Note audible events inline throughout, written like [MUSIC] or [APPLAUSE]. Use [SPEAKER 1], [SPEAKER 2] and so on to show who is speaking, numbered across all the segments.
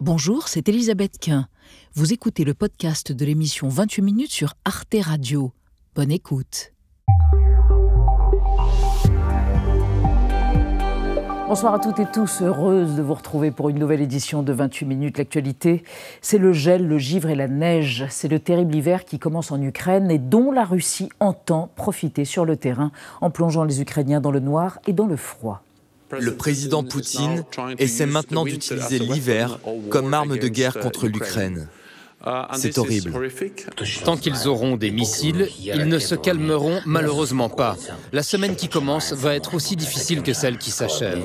[SPEAKER 1] Bonjour, c'est Elisabeth Quint. Vous écoutez le podcast de l'émission 28 minutes sur Arte Radio. Bonne écoute. Bonsoir à toutes et tous, heureuse de vous retrouver pour une nouvelle édition de 28 minutes. L'actualité, c'est le gel, le givre et la neige. C'est le terrible hiver qui commence en Ukraine et dont la Russie entend profiter sur le terrain en plongeant les Ukrainiens dans le noir et dans le froid.
[SPEAKER 2] Le président Poutine essaie maintenant d'utiliser l'hiver comme arme de guerre contre l'Ukraine. C'est horrible.
[SPEAKER 3] Tant qu'ils auront des missiles, ils ne se calmeront malheureusement pas. La semaine qui commence va être aussi difficile que celle qui s'achève.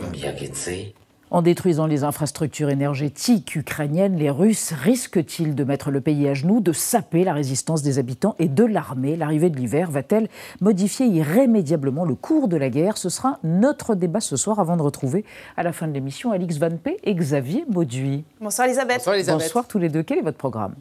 [SPEAKER 1] En détruisant les infrastructures énergétiques ukrainiennes, les Russes risquent-ils de mettre le pays à genoux, de saper la résistance des habitants et de l'armée? L'arrivée de l'hiver va-t-elle modifier irrémédiablement le cours de la guerre? Ce sera notre débat ce soir avant de retrouver à la fin de l'émission Alix Van P et Xavier Mauduit.
[SPEAKER 4] Bonsoir Elisabeth.
[SPEAKER 1] Bonsoir, Elisabeth. Bonsoir tous les deux. Quel est votre programme?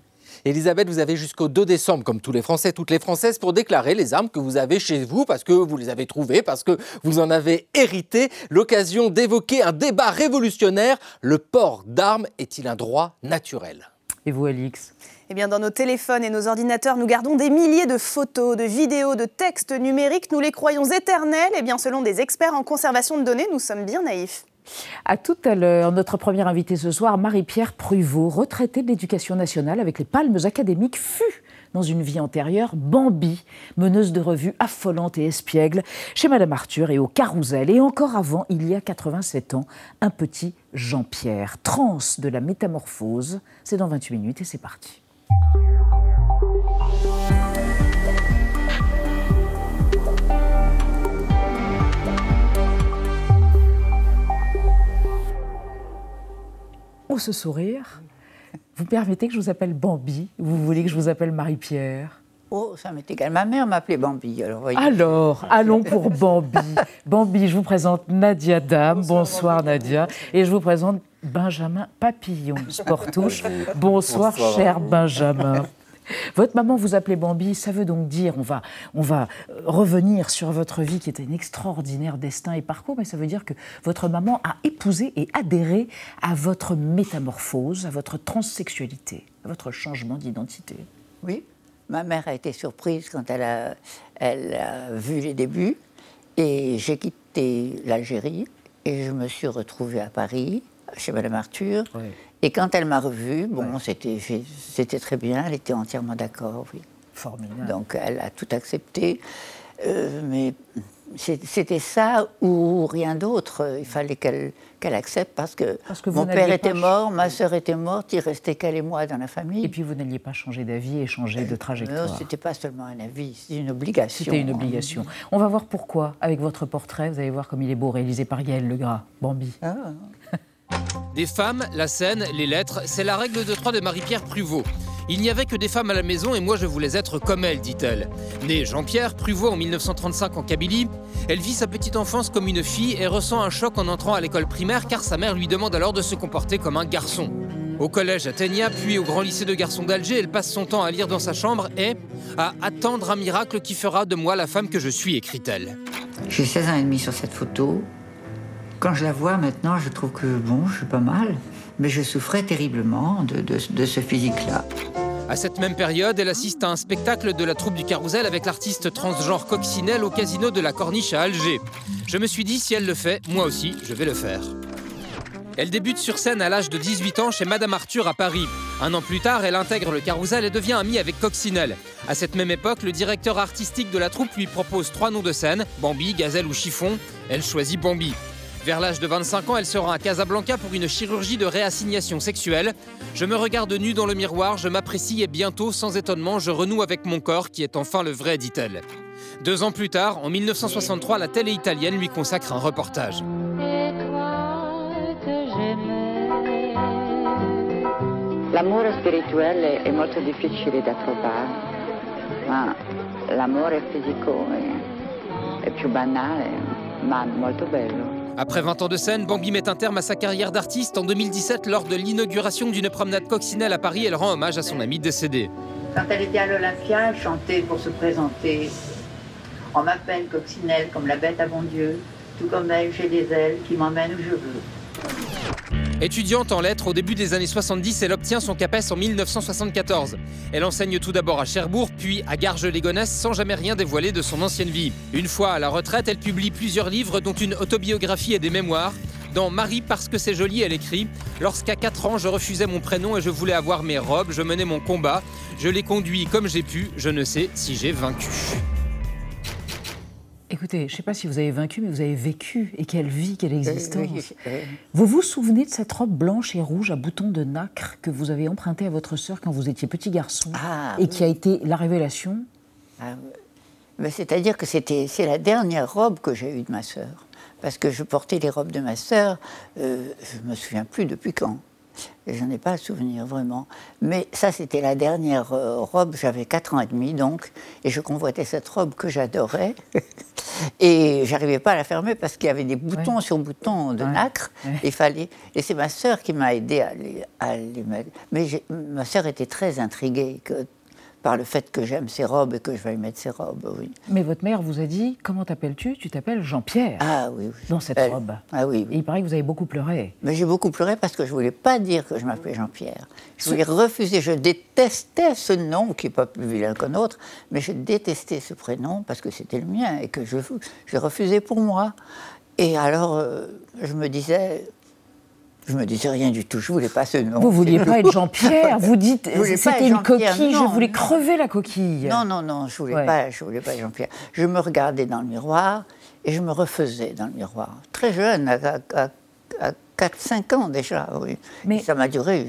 [SPEAKER 5] Elisabeth, vous avez jusqu'au 2 décembre, comme tous les Français, toutes les Françaises, pour déclarer les armes que vous avez chez vous, parce que vous les avez trouvées, parce que vous en avez hérité. L'occasion d'évoquer un débat révolutionnaire. Le port d'armes est-il un droit naturel?
[SPEAKER 1] Et vous, Alix?
[SPEAKER 4] Eh bien, dans nos téléphones et nos ordinateurs, nous gardons des milliers de photos, de vidéos, de textes numériques. Nous les croyons éternels. Eh bien, selon des experts en conservation de données, nous sommes bien naïfs.
[SPEAKER 1] À tout à l'heure, notre première invitée ce soir, Marie-Pierre Pruvot, retraitée de l'éducation nationale avec les palmes académiques, fut dans une vie antérieure Bambi, meneuse de revue affolante et espiègle chez Madame Arthur et au Carousel. Et encore avant, il y a 87 ans, un petit Jean-Pierre. Trans de la métamorphose, c'est dans 28 minutes et c'est parti. Ce sourire, vous permettez que je vous appelle Bambi Vous voulez que je vous appelle Marie-Pierre?
[SPEAKER 6] Oh, ça m'est égal. Ma mère m'appelait Bambi.
[SPEAKER 1] Alors, alors allons pour Bambi. [LAUGHS] Bambi, je vous présente Nadia Dame. Bonsoir, Nadia. Et je vous présente Benjamin Papillon, Sportouche. [LAUGHS] Bonsoir, Bonsoir, cher Benjamin. Votre maman vous appelait Bambi, ça veut donc dire, on va, on va euh, revenir sur votre vie qui était un extraordinaire destin et parcours, mais ça veut dire que votre maman a épousé et adhéré à votre métamorphose, à votre transsexualité, à votre changement d'identité.
[SPEAKER 6] Oui, ma mère a été surprise quand elle a, elle a vu les débuts et j'ai quitté l'Algérie et je me suis retrouvée à Paris chez Madame Arthur. Et quand elle m'a revue, bon, c'était, c'était très bien, elle était entièrement d'accord, oui.
[SPEAKER 1] Formidable.
[SPEAKER 6] Donc elle a tout accepté. Euh, mais c'était ça ou rien d'autre. Il fallait qu'elle, qu'elle accepte parce que, mon père était mort, ma sœur était morte, il restait qu'elle et moi dans la famille.
[SPEAKER 1] Et puis vous n'alliez pas changer d'avis et changer de trajectoire.
[SPEAKER 6] Non, c'était pas seulement un avis, c'était une obligation.
[SPEAKER 1] C'était une obligation. On va voir pourquoi. Avec votre portrait, vous allez voir comme il est beau, réalisé par Gaël Legras, Bambi. Ah. [LAUGHS]
[SPEAKER 3] Des femmes, la scène, les lettres, c'est la règle de trois de Marie-Pierre Pruvot. Il n'y avait que des femmes à la maison et moi je voulais être comme elle, dit-elle. Née Jean-Pierre Pruvot en 1935 en Kabylie, elle vit sa petite enfance comme une fille et ressent un choc en entrant à l'école primaire car sa mère lui demande alors de se comporter comme un garçon. Au collège Athénia, puis au grand lycée de garçons d'Alger, elle passe son temps à lire dans sa chambre et à attendre un miracle qui fera de moi la femme que je suis, écrit-elle.
[SPEAKER 6] J'ai 16 ans et demi sur cette photo. Quand je la vois maintenant, je trouve que bon, je suis pas mal. Mais je souffrais terriblement de, ce physique-là.
[SPEAKER 3] À cette même période, elle assiste à un spectacle de la troupe du Carousel avec l'artiste transgenre Coccinelle au casino de la Corniche à Alger. Je me suis dit, si elle le fait, moi aussi, je vais le faire. Elle débute sur scène à l'âge de 18 ans chez Madame Arthur à Paris. Un an plus tard, elle intègre le Carousel et devient amie avec Coccinelle. À cette même époque, le directeur artistique de la troupe lui propose trois noms de scène, Bambi, Gazelle ou Chiffon. Elle choisit Bambi. Vers l'âge de 25 ans, elle sera à Casablanca pour une chirurgie de réassignation sexuelle. Je me regarde nue dans le miroir, je m'apprécie et bientôt, sans étonnement, je renoue avec mon corps qui est enfin le vrai, dit-elle. Deux ans plus tard, en 1963, la télé italienne lui consacre un reportage.
[SPEAKER 6] L'amour spirituel est difficile da trovare, ma l'amore fisico è, è molto bello.
[SPEAKER 3] Après 20 ans de scène, Bambi met un terme à sa carrière d'artiste. En 2017, lors de l'inauguration d'une promenade coccinelle à Paris, elle rend hommage à son ami décédé.
[SPEAKER 6] Quand elle était à l'Olympia, elle chantait pour se présenter. On m'appelle coccinelle comme la bête à bon Dieu. Tout comme elle, j'ai des ailes qui m'emmènent où je veux.
[SPEAKER 3] Étudiante en lettres au début des années 70, elle obtient son CAPES en 1974. Elle enseigne tout d'abord à Cherbourg, puis à Garges-les-Gonesse sans jamais rien dévoiler de son ancienne vie. Une fois à la retraite, elle publie plusieurs livres dont une autobiographie et des mémoires. Dans Marie parce que c'est joli, elle écrit Lorsqu'à 4 ans, je refusais mon prénom et je voulais avoir mes robes, je menais mon combat, je l'ai conduit comme j'ai pu, je ne sais si j'ai vaincu.
[SPEAKER 1] Écoutez, je ne sais pas si vous avez vaincu, mais vous avez vécu. Et quelle vie, quelle existence. Vous vous souvenez de cette robe blanche et rouge à boutons de nacre que vous avez empruntée à votre sœur quand vous étiez petit garçon
[SPEAKER 6] Ah,
[SPEAKER 1] et qui a été la révélation?
[SPEAKER 6] Ah, mais C'est-à-dire que c'était, c'est la dernière robe que j'ai eue de ma sœur. Parce que je portais les robes de ma sœur, euh, je ne me souviens plus depuis quand. Et je n'en ai pas le souvenir vraiment. Mais ça, c'était la dernière euh, robe, j'avais 4 ans et demi donc, et je convoitais cette robe que j'adorais. [LAUGHS] et j'arrivais pas à la fermer parce qu'il y avait des boutons sur boutons de nacre. Il fallait. Et c'est ma sœur qui m'a aidé à les, à les mettre. Mais ma sœur était très intriguée que, par le fait que j'aime ces robes et que je vais mettre ces robes, oui.
[SPEAKER 1] Mais votre mère vous a dit Comment t'appelles-tu? Tu t'appelles Jean-Pierre.
[SPEAKER 6] Ah oui, oui.
[SPEAKER 1] Dans cette
[SPEAKER 6] Elle-
[SPEAKER 1] robe.
[SPEAKER 6] Ah oui,
[SPEAKER 1] Et il paraît que vous avez beaucoup pleuré.
[SPEAKER 6] Mais j'ai beaucoup pleuré parce que je voulais pas dire que je m'appelais Jean-Pierre. Je voulais refuser. Je détestais ce nom qui n'est pas plus vilain qu'un autre, mais je détestais ce prénom parce que c'était le mien et que je, je refusais pour moi. Et alors, euh, je me disais, je me disais rien du tout. Je voulais pas ce nom.
[SPEAKER 1] Vous vouliez pas être Jean-Pierre Vous dites C'était une coquille, je voulais
[SPEAKER 6] non.
[SPEAKER 1] crever la coquille.
[SPEAKER 6] Non, non, non, je voulais
[SPEAKER 1] Ouais.
[SPEAKER 6] pas, je voulais pas Jean-Pierre. Je me regardais dans le miroir et je me refaisais dans le miroir. Très jeune, à, à, 4-5 ans déjà, oui.
[SPEAKER 1] Mais-
[SPEAKER 6] Et ça m'a duré.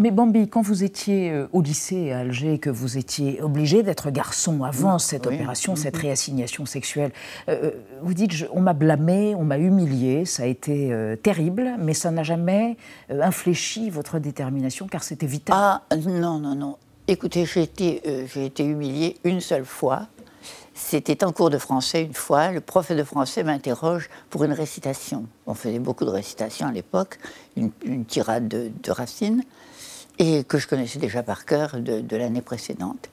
[SPEAKER 1] Mais Bambi, quand vous étiez euh, au lycée à Alger, que vous étiez obligé d'être garçon avant cette
[SPEAKER 6] oui.
[SPEAKER 1] opération, cette réassignation sexuelle, euh, vous dites je- on m'a blâmé, on m'a humilié, ça a été euh, terrible, mais ça n'a jamais euh, infléchi votre détermination car c'était vital.
[SPEAKER 6] Ah non, non, non. Écoutez, j'ai été, euh, j'ai été humiliée une seule fois. C'était en cours de français une fois. Le prof de français m'interroge pour une récitation. On faisait beaucoup de récitations à l'époque, une, une tirade de, de Racine, et que je connaissais déjà par cœur de, l'année précédente,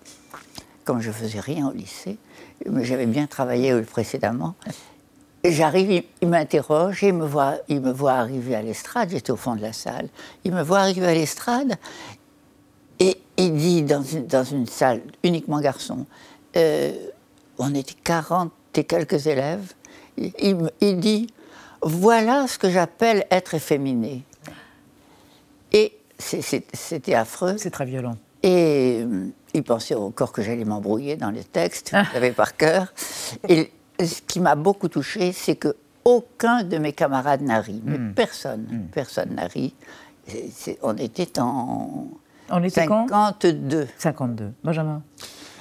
[SPEAKER 6] quand je faisais rien au lycée. Mais j'avais bien travaillé précédemment. J'arrive, il, m'interroge, il me, voit, il me voit arriver à l'estrade, j'étais au fond de la salle. Il me voit arriver à l'estrade, et il dit dans une, dans une salle uniquement garçons, euh, on était 40 et quelques élèves, il, il dit voilà ce que j'appelle être efféminé. C'était affreux.
[SPEAKER 1] C'est très violent.
[SPEAKER 6] Et euh, il pensait encore que j'allais m'embrouiller dans les textes, je l'avais par cœur. Et ce qui m'a beaucoup touché, c'est que aucun de mes camarades n'a ri, mais personne, personne n'a ri. On était en
[SPEAKER 1] On était quand?
[SPEAKER 6] 52.
[SPEAKER 1] 52. Benjamin?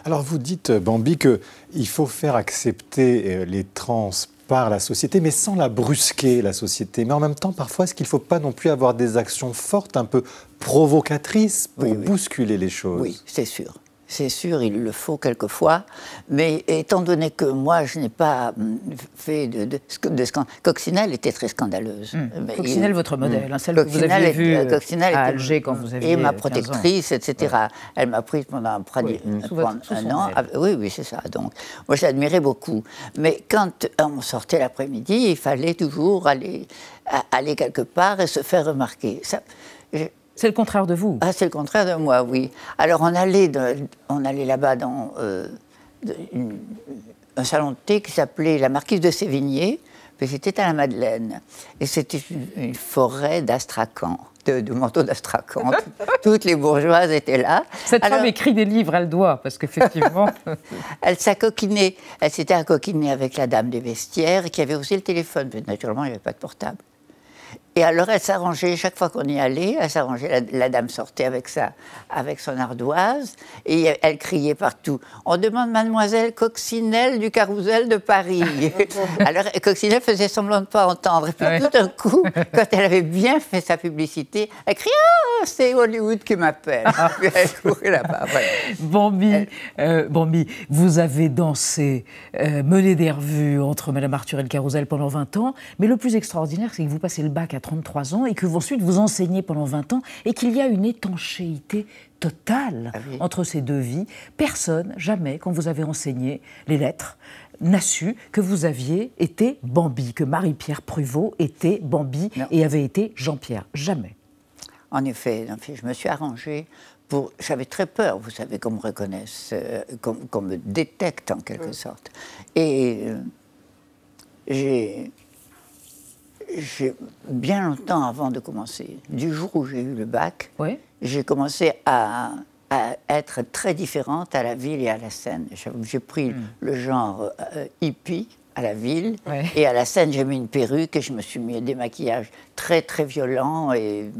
[SPEAKER 7] Alors vous dites, euh, Bambi, qu'il faut faire accepter euh, les trans par la société, mais sans la brusquer, la société. Mais en même temps, parfois, est-ce qu'il ne faut pas non plus avoir des actions fortes, un peu provocatrices, pour
[SPEAKER 6] Oui, oui.
[SPEAKER 7] bousculer les choses
[SPEAKER 6] Oui, c'est sûr. C'est sûr, il le faut quelquefois. Mais étant donné que moi, je n'ai pas hum, fait de, de, de scandale. Coccinelle était très scandaleuse. Mais
[SPEAKER 1] Coccinelle,
[SPEAKER 6] il-
[SPEAKER 1] votre modèle,
[SPEAKER 6] Hum.
[SPEAKER 1] hein, celle que vous
[SPEAKER 6] Coccinelle
[SPEAKER 1] aviez
[SPEAKER 6] était-
[SPEAKER 1] vue euh,
[SPEAKER 6] Coccinelle
[SPEAKER 1] à
[SPEAKER 6] était-
[SPEAKER 1] Alger quand vous aviez
[SPEAKER 6] Et ma
[SPEAKER 1] 15 ans.
[SPEAKER 6] protectrice, etc. Elle m'a prise pendant,
[SPEAKER 1] Oui, votre-
[SPEAKER 6] un
[SPEAKER 1] son
[SPEAKER 6] an.
[SPEAKER 1] aile.
[SPEAKER 6] Ah, oui, oui, c'est ça. Donc, moi, je l'admirais beaucoup. Mais quand on sortait l'après-midi, il fallait toujours aller, à- aller quelque part et se faire remarquer. Ça, je-
[SPEAKER 1] C'est le contraire de vous.
[SPEAKER 6] ah, c'est le contraire de moi, oui. Alors, on allait, de- on allait là-bas dans euh, de- une- un salon de thé qui s'appelait la Marquise de Sévigné, puis c'était à la Madeleine. Et c'était une, une forêt d'astracan, de, de manteaux d'astracan. Tout- [LAUGHS] Toutes les bourgeoises étaient là.
[SPEAKER 1] Cette
[SPEAKER 6] Alors,
[SPEAKER 1] femme écrit des livres, elle doit, parce qu'effectivement. [LAUGHS]
[SPEAKER 6] elle s'acoquinait, elle s'était acoquinée avec la dame des vestiaires, qui avait aussi le téléphone, mais naturellement, il n'y avait pas de portable. Et alors, elle s'arrangeait, chaque fois qu'on y allait, elle s'arrangeait, la, la dame sortait avec, sa, avec son ardoise, et elle, elle criait partout On demande mademoiselle Coccinelle du Carrousel de Paris. [LAUGHS] alors, Coccinelle faisait semblant de ne pas entendre. Et puis,
[SPEAKER 1] Ouais.
[SPEAKER 6] tout d'un coup, quand elle avait bien fait sa publicité, elle criait Ah, c'est Hollywood qui m'appelle. Puis [LAUGHS] elle courait là-bas. voilà.
[SPEAKER 1] Bambi, euh, Bambi, vous avez dansé, euh, mené des revues entre Madame Arthur et le Carrousel pendant 20 ans, mais le plus extraordinaire, c'est que vous passez le bac à 33 ans et que vous, ensuite vous enseignez pendant 20 ans et qu'il y a une étanchéité totale
[SPEAKER 6] Ah oui.
[SPEAKER 1] entre ces deux vies. Personne, jamais, quand vous avez enseigné les lettres, n'a su que vous aviez été Bambi, que Marie-Pierre Pruvot était Bambi
[SPEAKER 6] Non.
[SPEAKER 1] et avait été Jean-Pierre. Jamais.
[SPEAKER 6] En effet, je me suis arrangée pour. J'avais très peur, vous savez, qu'on me reconnaisse, euh, qu'on qu'on me détecte en quelque sorte. Et euh, j'ai. Bien longtemps avant de commencer, du jour où j'ai eu le bac,
[SPEAKER 1] Oui.
[SPEAKER 6] j'ai commencé à, à être très différente à la ville et à la scène. J'ai- pris le genre euh, hippie à la ville et à la scène j'ai mis une perruque et je me suis mis des maquillages très très violents et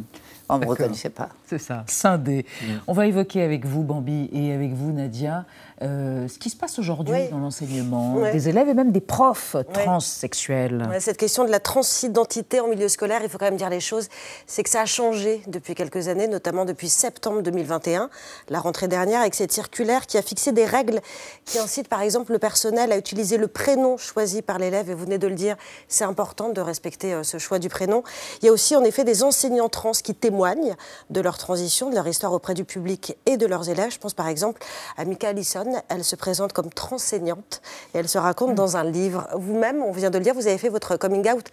[SPEAKER 6] on ne me reconnaissait pas.
[SPEAKER 1] C'est ça, scindé. On va évoquer avec vous, Bambi, et avec vous, Nadia, euh, ce qui se passe aujourd'hui
[SPEAKER 8] Oui.
[SPEAKER 1] dans l'enseignement
[SPEAKER 8] Ouais.
[SPEAKER 1] des élèves et même des profs transsexuels.
[SPEAKER 8] Ouais, Cette question de la transidentité en milieu scolaire, il faut quand même dire les choses, c'est que ça a changé depuis quelques années, notamment depuis septembre 2021, la rentrée dernière, avec cette circulaire qui a fixé des règles qui incitent par exemple le personnel à utiliser le prénom choisi par l'élève. Et vous venez de le dire, c'est important de respecter euh, ce choix du prénom. Il y a aussi en effet des enseignants trans qui témoignent de leur transition, de leur histoire auprès du public et de leurs élèves. Je pense par exemple à Mika Allison, elle se présente comme transeignante et elle se raconte dans un livre. Vous-même, on vient de le dire, vous avez fait votre coming out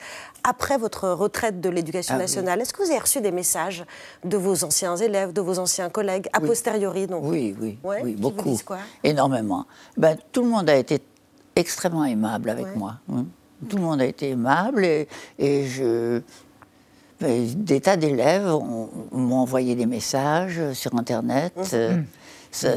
[SPEAKER 8] après votre retraite de l'éducation
[SPEAKER 6] Ah oui.
[SPEAKER 8] nationale. Est-ce que vous avez reçu des messages de vos anciens élèves, de vos anciens collègues, a
[SPEAKER 6] Oui.
[SPEAKER 8] posteriori donc
[SPEAKER 6] Oui, oui,
[SPEAKER 8] Ouais,
[SPEAKER 6] oui,
[SPEAKER 8] vous
[SPEAKER 6] beaucoup.
[SPEAKER 8] quoi?
[SPEAKER 6] Énormément. Ben, tout le monde a été extrêmement aimable avec
[SPEAKER 8] Ouais.
[SPEAKER 6] moi. hein. Tout le monde a été aimable et, et je. ben, Des tas d'élèves ont- m'ont envoyé des messages sur Internet. Euh, ça-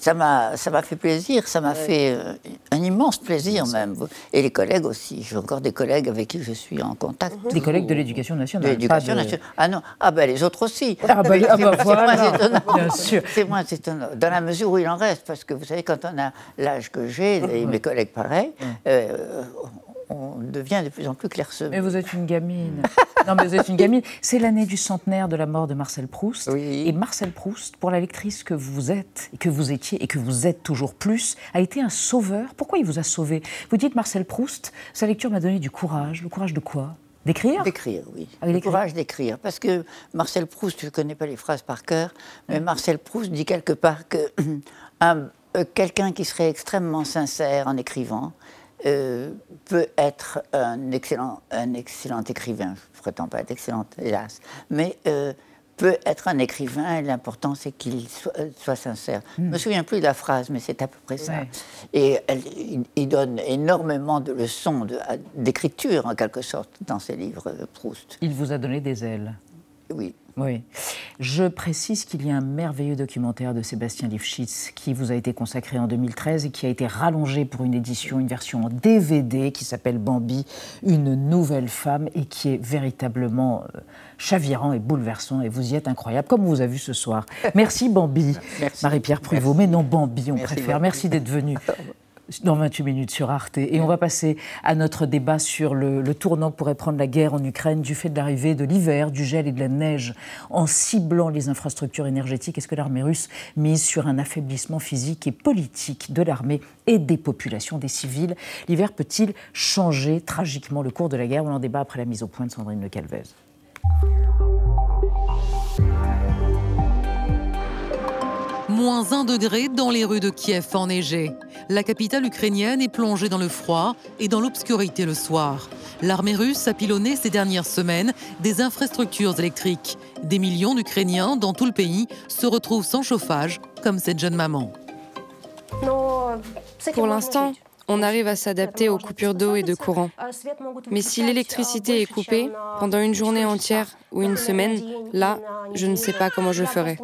[SPEAKER 6] Ça m'a ça m'a fait plaisir, ça m'a fait euh, un immense plaisir même. Et les collègues aussi. J'ai encore des collègues avec qui je suis en contact.
[SPEAKER 1] Des collègues de l'éducation
[SPEAKER 6] De
[SPEAKER 1] nationale.
[SPEAKER 6] l'éducation
[SPEAKER 1] pas de-
[SPEAKER 6] nationale. Ah non, ah ben les autres aussi.
[SPEAKER 1] Ah bah,
[SPEAKER 6] Mais [LAUGHS]
[SPEAKER 1] ah
[SPEAKER 6] c'est-
[SPEAKER 1] bah voilà,
[SPEAKER 6] moins étonnant.
[SPEAKER 1] bien sûr.
[SPEAKER 6] C'est moins étonnant, dans la mesure où il en reste, parce que vous savez, quand on a l'âge que j'ai, et mes collègues pareil, euh, on devient de plus en plus clairsemé.
[SPEAKER 1] Mais vous êtes une gamine. [LAUGHS] non, mais vous êtes une gamine. C'est l'année du centenaire de la mort de Marcel Proust.
[SPEAKER 6] Oui.
[SPEAKER 1] Et Marcel Proust, pour la lectrice que vous êtes, et que vous étiez, et que vous êtes toujours plus, a été un sauveur. Pourquoi il vous a sauvé? Vous dites Marcel Proust, sa lecture m'a donné du courage. Le courage de quoi? D'écrire?
[SPEAKER 6] D'écrire, oui.
[SPEAKER 1] Ah,
[SPEAKER 6] le courage d'écrire. Parce que Marcel Proust, je ne connais pas les phrases par cœur, mais Marcel Proust dit quelque part que [CLEARS THROAT] un- euh, quelqu'un qui serait extrêmement sincère en écrivant euh, peut être un excellent, un excellent écrivain. Je ne prétends pas être excellente, hélas. Mais euh, peut être un écrivain et l'important c'est qu'il soit, euh, soit sincère. Je ne me souviens plus de la phrase, mais c'est à peu près ça.
[SPEAKER 1] Ouais.
[SPEAKER 6] Et elle- il, il donne énormément de leçons de- d'écriture, en quelque sorte, dans ses livres, Proust.
[SPEAKER 1] Il vous a donné des ailes.
[SPEAKER 6] Oui.
[SPEAKER 1] Oui. Je précise qu'il y a un merveilleux documentaire de Sébastien Lifshitz qui vous a été consacré en 2013 et qui a été rallongé pour une édition, une version en DVD qui s'appelle Bambi, une nouvelle femme et qui est véritablement euh, chavirant et bouleversant et vous y êtes incroyable, comme on vous a vu ce soir. [LAUGHS] Merci Bambi. Marie-Pierre Pruvot, mais non Bambi, on
[SPEAKER 6] Merci
[SPEAKER 1] préfère. Merci d'être venu. [LAUGHS] Dans 28 minutes sur Arte. Et on va passer à notre débat sur le, tournant que pourrait prendre la guerre en Ukraine du fait de l'arrivée de l'hiver, du gel et de la neige en ciblant les infrastructures énergétiques. Est-ce que l'armée russe mise sur un affaiblissement physique et politique de l'armée et des populations, des civils? L'hiver peut-il changer tragiquement le cours de la guerre? On en débat après la mise au point de Sandrine Le Calvez.
[SPEAKER 9] Moins 1 degré dans les rues de Kiev enneigées. La capitale ukrainienne est plongée dans le froid et dans l'obscurité le soir. L'armée russe a pilonné ces dernières semaines des infrastructures électriques. Des millions d'Ukrainiens dans tout le pays se retrouvent sans chauffage, comme cette jeune maman.
[SPEAKER 10] Pour l'instant, on arrive à s'adapter aux coupures d'eau et de courant. Mais si l'électricité est coupée pendant une journée entière ou une semaine, là, je ne sais pas comment je ferai.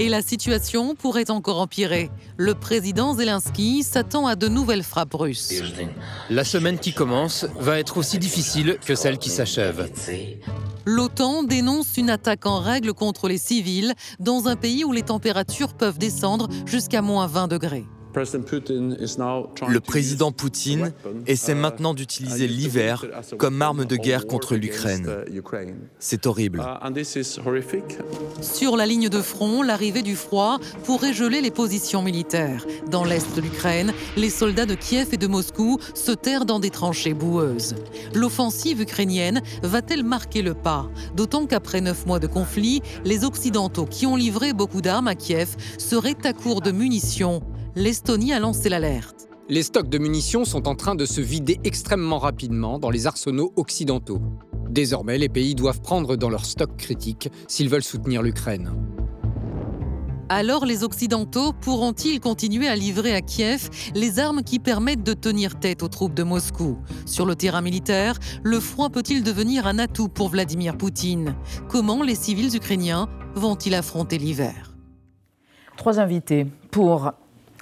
[SPEAKER 9] Et la situation pourrait encore empirer. Le président Zelensky s'attend à de nouvelles frappes russes.
[SPEAKER 3] La semaine qui commence va être aussi difficile que celle qui s'achève.
[SPEAKER 9] L'OTAN dénonce une attaque en règle contre les civils dans un pays où les températures peuvent descendre jusqu'à moins 20 degrés.
[SPEAKER 2] Le président Poutine essaie maintenant d'utiliser l'hiver comme arme de guerre contre l'Ukraine. C'est horrible.
[SPEAKER 9] Sur la ligne de front, l'arrivée du froid pourrait geler les positions militaires. Dans l'est de l'Ukraine, les soldats de Kiev et de Moscou se terrent dans des tranchées boueuses. L'offensive ukrainienne va-t-elle marquer le pas? D'autant qu'après neuf mois de conflit, les Occidentaux qui ont livré beaucoup d'armes à Kiev seraient à court de munitions l'Estonie a lancé l'alerte.
[SPEAKER 3] Les stocks de munitions sont en train de se vider extrêmement rapidement dans les arsenaux occidentaux. Désormais, les pays doivent prendre dans leurs stocks critiques s'ils veulent soutenir l'Ukraine.
[SPEAKER 9] Alors les Occidentaux pourront-ils continuer à livrer à Kiev les armes qui permettent de tenir tête aux troupes de Moscou? Sur le terrain militaire, le froid peut-il devenir un atout pour Vladimir Poutine? Comment les civils ukrainiens vont-ils affronter l'hiver?
[SPEAKER 1] Trois invités pour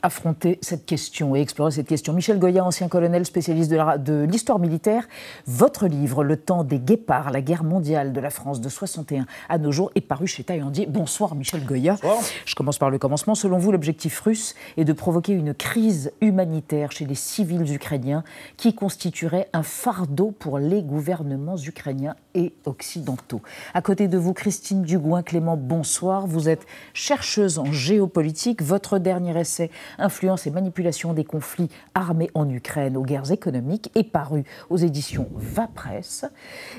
[SPEAKER 1] affronter cette question et explorer cette question. Michel Goya, ancien colonel spécialiste de l'histoire militaire, votre livre Le temps des guépards, la guerre mondiale de la France de 61 à nos jours est paru chez Taillandier. Bonsoir Michel Goya. Je commence par le commencement. Selon vous, l'objectif russe est de provoquer une crise humanitaire chez les civils ukrainiens qui constituerait un fardeau pour les gouvernements ukrainiens et occidentaux. À côté de vous, Christine Dugouin-Clément, bonsoir. Vous êtes chercheuse en géopolitique. Votre dernier essai Influence et manipulation des conflits armés en Ukraine aux guerres économiques est paru aux éditions Va Presse.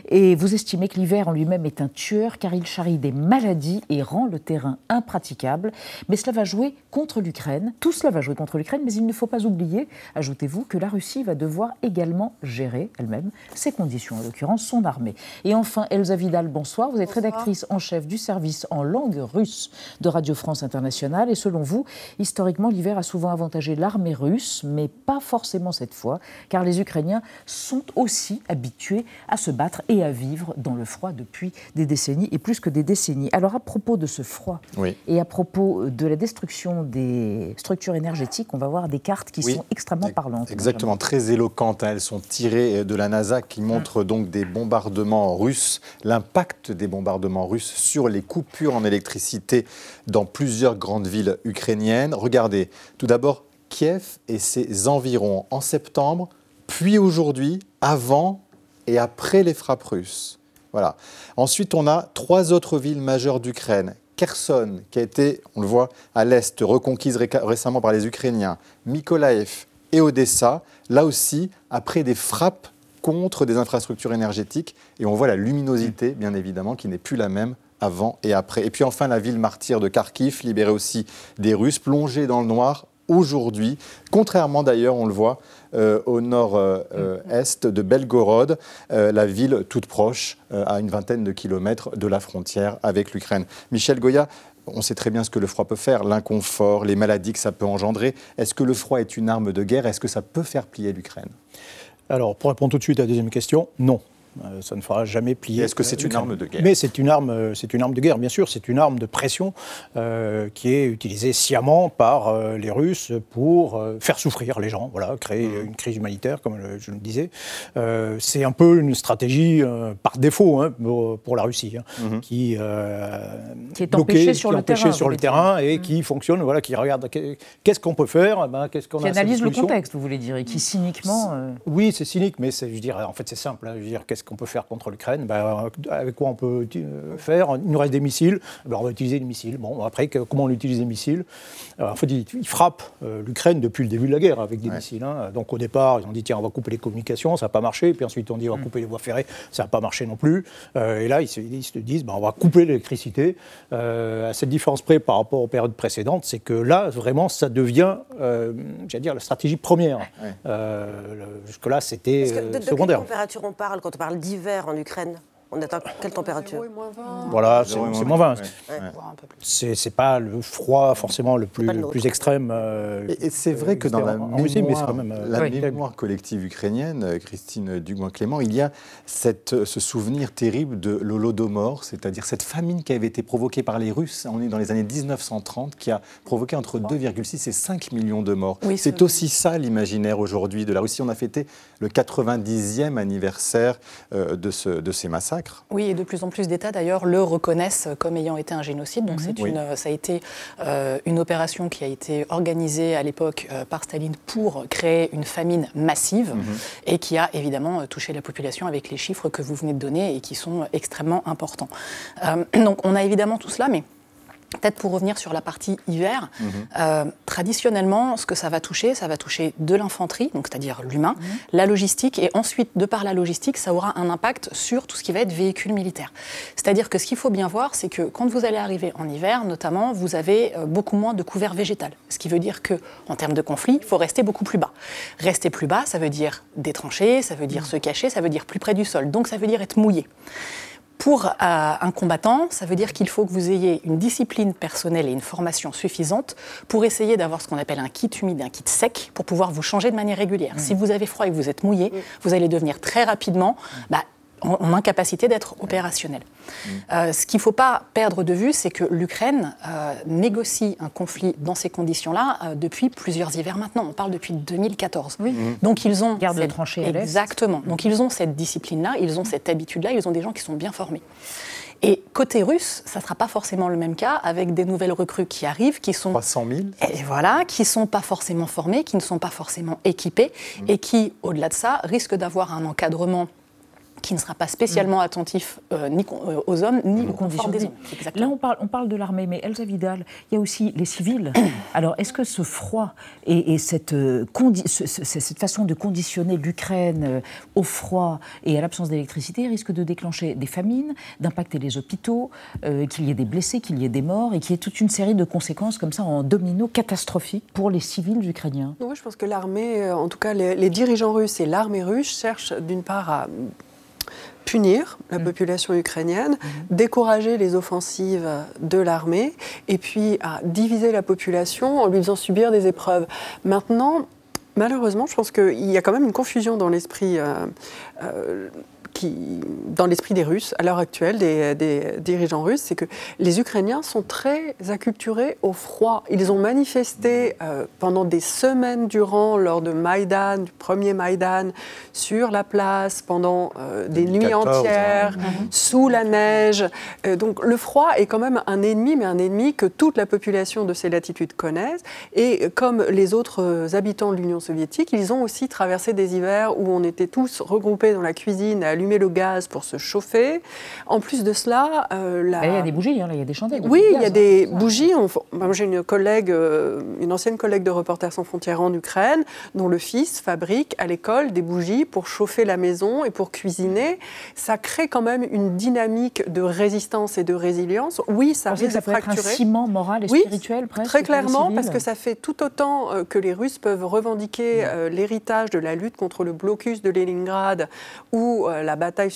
[SPEAKER 1] Et vous estimez que l'hiver en lui-même est un tueur car il charrie des maladies et rend le terrain impraticable. Mais cela va jouer contre l'Ukraine. Tout cela va jouer contre l'Ukraine, mais il ne faut pas oublier, ajoutez-vous, que la Russie va devoir également gérer elle-même ses conditions, en l'occurrence son armée. Et enfin, Elsa Vidal, bonsoir. Vous êtes rédactrice en chef du service en langue russe de Radio France Internationale. Et selon vous, historiquement, l'hiver a souvent avantagé l'armée russe, mais pas forcément cette fois, car les Ukrainiens sont aussi habitués à se battre et à vivre dans le froid depuis des décennies et plus que des décennies. Alors à propos de ce froid et à propos de la destruction des structures énergétiques, on va voir des cartes qui sont extrêmement parlantes.
[SPEAKER 7] Exactement, très éloquentes. Hein. Elles sont tirées de la NASA qui montrent donc des bombardements russes, l'impact des bombardements russes sur les coupures en électricité dans plusieurs grandes villes ukrainiennes. Regardez, tout d'abord, Kiev et ses environs en septembre, puis aujourd'hui, avant et après les frappes russes. Voilà. Ensuite, on a trois autres villes majeures d'Ukraine. Kherson, qui a été, on le voit, à l'est, reconquise récemment par les Ukrainiens. Mykolaiv et Odessa, là aussi, après des frappes contre des infrastructures énergétiques. Et on voit la luminosité, bien évidemment, qui n'est plus la même avant et après. Et puis enfin, la ville martyre de Kharkiv, libérée aussi des Russes, plongée dans le noir aujourd'hui, contrairement d'ailleurs, on le voit, euh, au nord-est de Belgorod, euh, la ville toute proche, euh, à une vingtaine de kilomètres de la frontière avec l'Ukraine. Michel Goya, on sait très bien ce que le froid peut faire, l'inconfort, les maladies que ça peut engendrer. Est-ce que le froid est une arme de guerre? Est-ce que ça peut faire plier l'Ukraine?
[SPEAKER 11] Alors, pour répondre tout de suite à la deuxième question, non. Euh, ça ne fera jamais plier.
[SPEAKER 7] Est-ce que c'est une arme de guerre
[SPEAKER 11] Mais c'est une arme, euh, c'est une arme de guerre, bien sûr. C'est une arme de pression euh, qui est utilisée sciemment par les Russes pour faire souffrir les gens, voilà, créer mmh. une crise humanitaire, comme je le disais. c'est un peu une stratégie par défaut hein, pour, la Russie, hein,
[SPEAKER 1] mmh.
[SPEAKER 11] qui,
[SPEAKER 1] qui est empêchée sur, le, terrain,
[SPEAKER 11] sur le terrain et mmh. qui fonctionne, voilà, qui regarde qu'est-ce qu'on peut faire,
[SPEAKER 1] eh ben, qu'est-ce qu'on qui analyse le contexte, vous voulez dire, et qui cyniquement.
[SPEAKER 11] Oui, c'est cynique, mais je dirais, en fait, c'est simple. Hein, je veux dire, qu'est-ce qu'on peut faire contre l'Ukraine ben, Avec quoi on peut euh, faire? Il nous reste des missiles, ben, on va utiliser les missiles. Bon, après, comment on utilise les missiles? En fait, ils, frappent euh, l'Ukraine depuis le début de la guerre avec des missiles. Hein. Donc au départ, ils ont dit tiens, on va couper les communications, ça n'a pas marché. Puis ensuite, on dit on va mm. couper les voies ferrées, ça n'a pas marché non plus. Euh, et là, ils se, disent ben, on va couper l'électricité. à cette différence près par rapport aux périodes précédentes, c'est que là, vraiment, ça devient, j'allais dire, la stratégie première. Jusque-là, c'était secondaire. De quelle
[SPEAKER 8] température on parle quand on parle d'hiver en Ukraine on atteint quelle température
[SPEAKER 11] Voilà, c'est moins 20. C'est pas le froid forcément le plus, plus extrême.
[SPEAKER 7] Euh, et, c'est vrai que dans la, mémoire, même, euh, la mémoire collective ukrainienne, euh, Christine Dugoin-Clément, il y a cette, ce souvenir terrible de l'Holodomor, c'est-à-dire cette famine qui avait été provoquée par les Russes, on est dans les années 1930, qui a provoqué entre 2,6 et 5 millions de morts. c'est aussi ça l'imaginaire aujourd'hui de la Russie. On a fêté le 90e anniversaire de, ce, de ces massacres massacre.
[SPEAKER 12] Oui, et de plus en plus d'États d'ailleurs le reconnaissent comme ayant été un génocide. Donc c'est une, ça a été une opération qui a été organisée à l'époque par Staline pour créer une famine massive mhm. et qui a évidemment touché la population avec les chiffres que vous venez de donner et qui sont extrêmement importants. donc on a évidemment tout cela, mais Peut-être pour revenir sur la partie hiver, mhm. euh, traditionnellement, ce que ça va toucher, ça va toucher de l'infanterie, donc c'est-à-dire l'humain, mhm. la logistique, et ensuite, de par la logistique, ça aura un impact sur tout ce qui va être véhicule militaire. C'est-à-dire que ce qu'il faut bien voir, c'est que quand vous allez arriver en hiver, notamment, vous avez euh, beaucoup moins de couvert végétal. Ce qui veut dire que, en termes de conflit, il faut rester beaucoup plus bas. Rester plus bas, ça veut dire des tranchées, ça veut dire mhm. se cacher, ça veut dire plus près du sol, donc ça veut dire être mouillé. Pour euh, un combattant, ça veut dire qu'il faut que vous ayez une discipline personnelle et une formation suffisante pour essayer d'avoir ce qu'on appelle un kit humide et un kit sec pour pouvoir vous changer de manière régulière. Mmh. Si vous avez froid et que vous êtes mouillé, vous allez devenir très rapidement bah, en, incapacité d'être opérationnel. Mm. Euh, ce qu'il ne faut pas perdre de vue, c'est que l'Ukraine euh, négocie un conflit dans ces conditions-là euh, depuis plusieurs hivers maintenant. On parle depuis 2014.
[SPEAKER 1] Oui. Mm. Donc ils ont garde cette... tranchées
[SPEAKER 12] exactement. Donc ils ont cette discipline-là, ils ont cette habitude-là, ils ont des gens qui sont bien formés. Et côté russe, ça ne sera pas forcément le même cas avec des nouvelles recrues qui arrivent, qui sont
[SPEAKER 7] 300 000,
[SPEAKER 12] et voilà, qui sont pas forcément formées, qui ne sont pas forcément équipées mm. et qui, au-delà de ça, risquent d'avoir un encadrement qui ne sera pas spécialement attentif euh, ni euh, aux hommes ni aux confort des hommes.
[SPEAKER 1] Là, on parle, on parle de l'armée, mais Elsa Vidal, il y a aussi les civils. [CLEARS THROAT] Alors, est-ce que ce froid et, cette, euh, cette, façon de conditionner l'Ukraine au froid et à l'absence d'électricité risque de déclencher des famines, d'impacter les hôpitaux, qu'il y ait des blessés, qu'il y ait des morts et qu'il y ait toute une série de conséquences comme ça en domino catastrophiques pour les civils ukrainiens?
[SPEAKER 13] Oui, je pense que l'armée, en tout cas les, les dirigeants russes et l'armée russe cherchent d'une part à punir la mm. population ukrainienne, mm-hmm. décourager les offensives de l'armée et puis à diviser la population en lui faisant subir des épreuves. Maintenant, malheureusement, je pense qu'il y a quand même une confusion dans l'esprit. Euh, euh, dans l'esprit des Russes, à l'heure actuelle, des, dirigeants russes, c'est que les Ukrainiens sont très acculturés au froid. Ils ont manifesté euh, pendant des semaines durant, lors de Maïdan, du premier Maïdan, sur la place, pendant euh, des nuits entières, hein. sous la neige. Euh, donc le froid est quand même un ennemi, mais un ennemi que toute la population de ces latitudes connaissent. Et comme les autres habitants de l'Union soviétique, ils ont aussi traversé des hivers où on était tous regroupés dans la cuisine à allumer le gaz pour se chauffer. En plus de cela,
[SPEAKER 1] euh, il y a des bougies, hein, il y a des chandelles.
[SPEAKER 13] Oui, il y a des bougies. J'ai une collègue, euh, une ancienne collègue de Reporters sans frontières en Ukraine, dont le fils fabrique à l'école des bougies pour chauffer la maison et pour cuisiner. Ça crée quand même une dynamique de résistance et de résilience. Oui, ça risque de fracturer.
[SPEAKER 1] Être un ciment moral et spirituel presque.
[SPEAKER 13] Très clairement, parce que ça fait tout autant euh, que les Russes peuvent revendiquer l'héritage de la lutte contre le blocus de Leningrad ou la bataille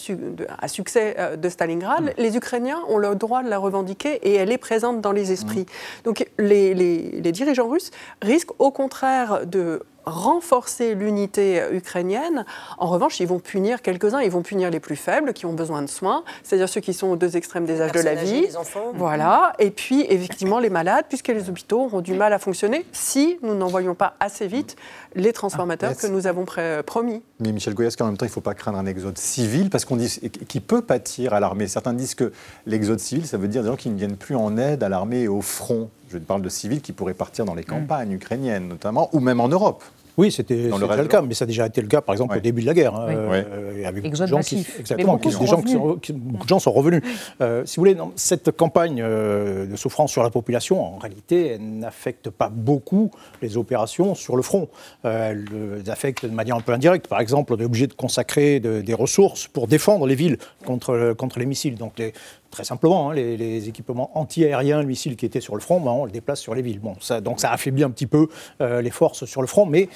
[SPEAKER 13] à succès euh, de Stalingrad, mm. les Ukrainiens ont le droit de la revendiquer et elle est présente dans les esprits. Mm. Donc les, les dirigeants russes risquent au contraire de renforcer l'unité ukrainienne. En revanche, ils vont punir quelques-uns. Ils vont punir les plus faibles, qui ont besoin de soins, c'est-à-dire ceux qui sont aux deux extrêmes des âges de la vie.
[SPEAKER 8] Les enfants.
[SPEAKER 13] Voilà. Et puis, effectivement, les malades, puisque les hôpitaux auront du mal à fonctionner si nous n'envoyons pas assez vite les transformateurs ah, que nous avons promis.
[SPEAKER 7] Mais Michel Goyas, en même temps, il ne faut pas craindre un exode civil, parce qu'on dit qui peut pâtir à l'armée. Certains disent que l'exode civil, ça veut dire des gens qui ne viennent plus en aide à l'armée et au front. Je parle de civils qui pourraient partir dans les mm. campagnes ukrainiennes notamment, ou même en Europe.
[SPEAKER 11] Oui, c'était déjà le cas, mais ça a déjà été le cas, par exemple, au début de la guerre. Hein,
[SPEAKER 1] euh, avec des gens qui,
[SPEAKER 11] exactement, des gens qui beaucoup de gens sont revenus. Euh, si vous voulez, cette campagne euh, de souffrance sur la population, en réalité, elle n'affecte pas beaucoup les opérations sur le front. elle les affecte de manière un peu indirecte. Par exemple, on est obligé de consacrer des ressources pour défendre les villes contre, contre les missiles. Donc les, très simplement, hein, les, équipements anti-aériens, le missile qui était sur le front, ben, on le déplace sur les villes. Bon, ça, donc ça affaiblit un petit peu euh, les forces sur le front, mais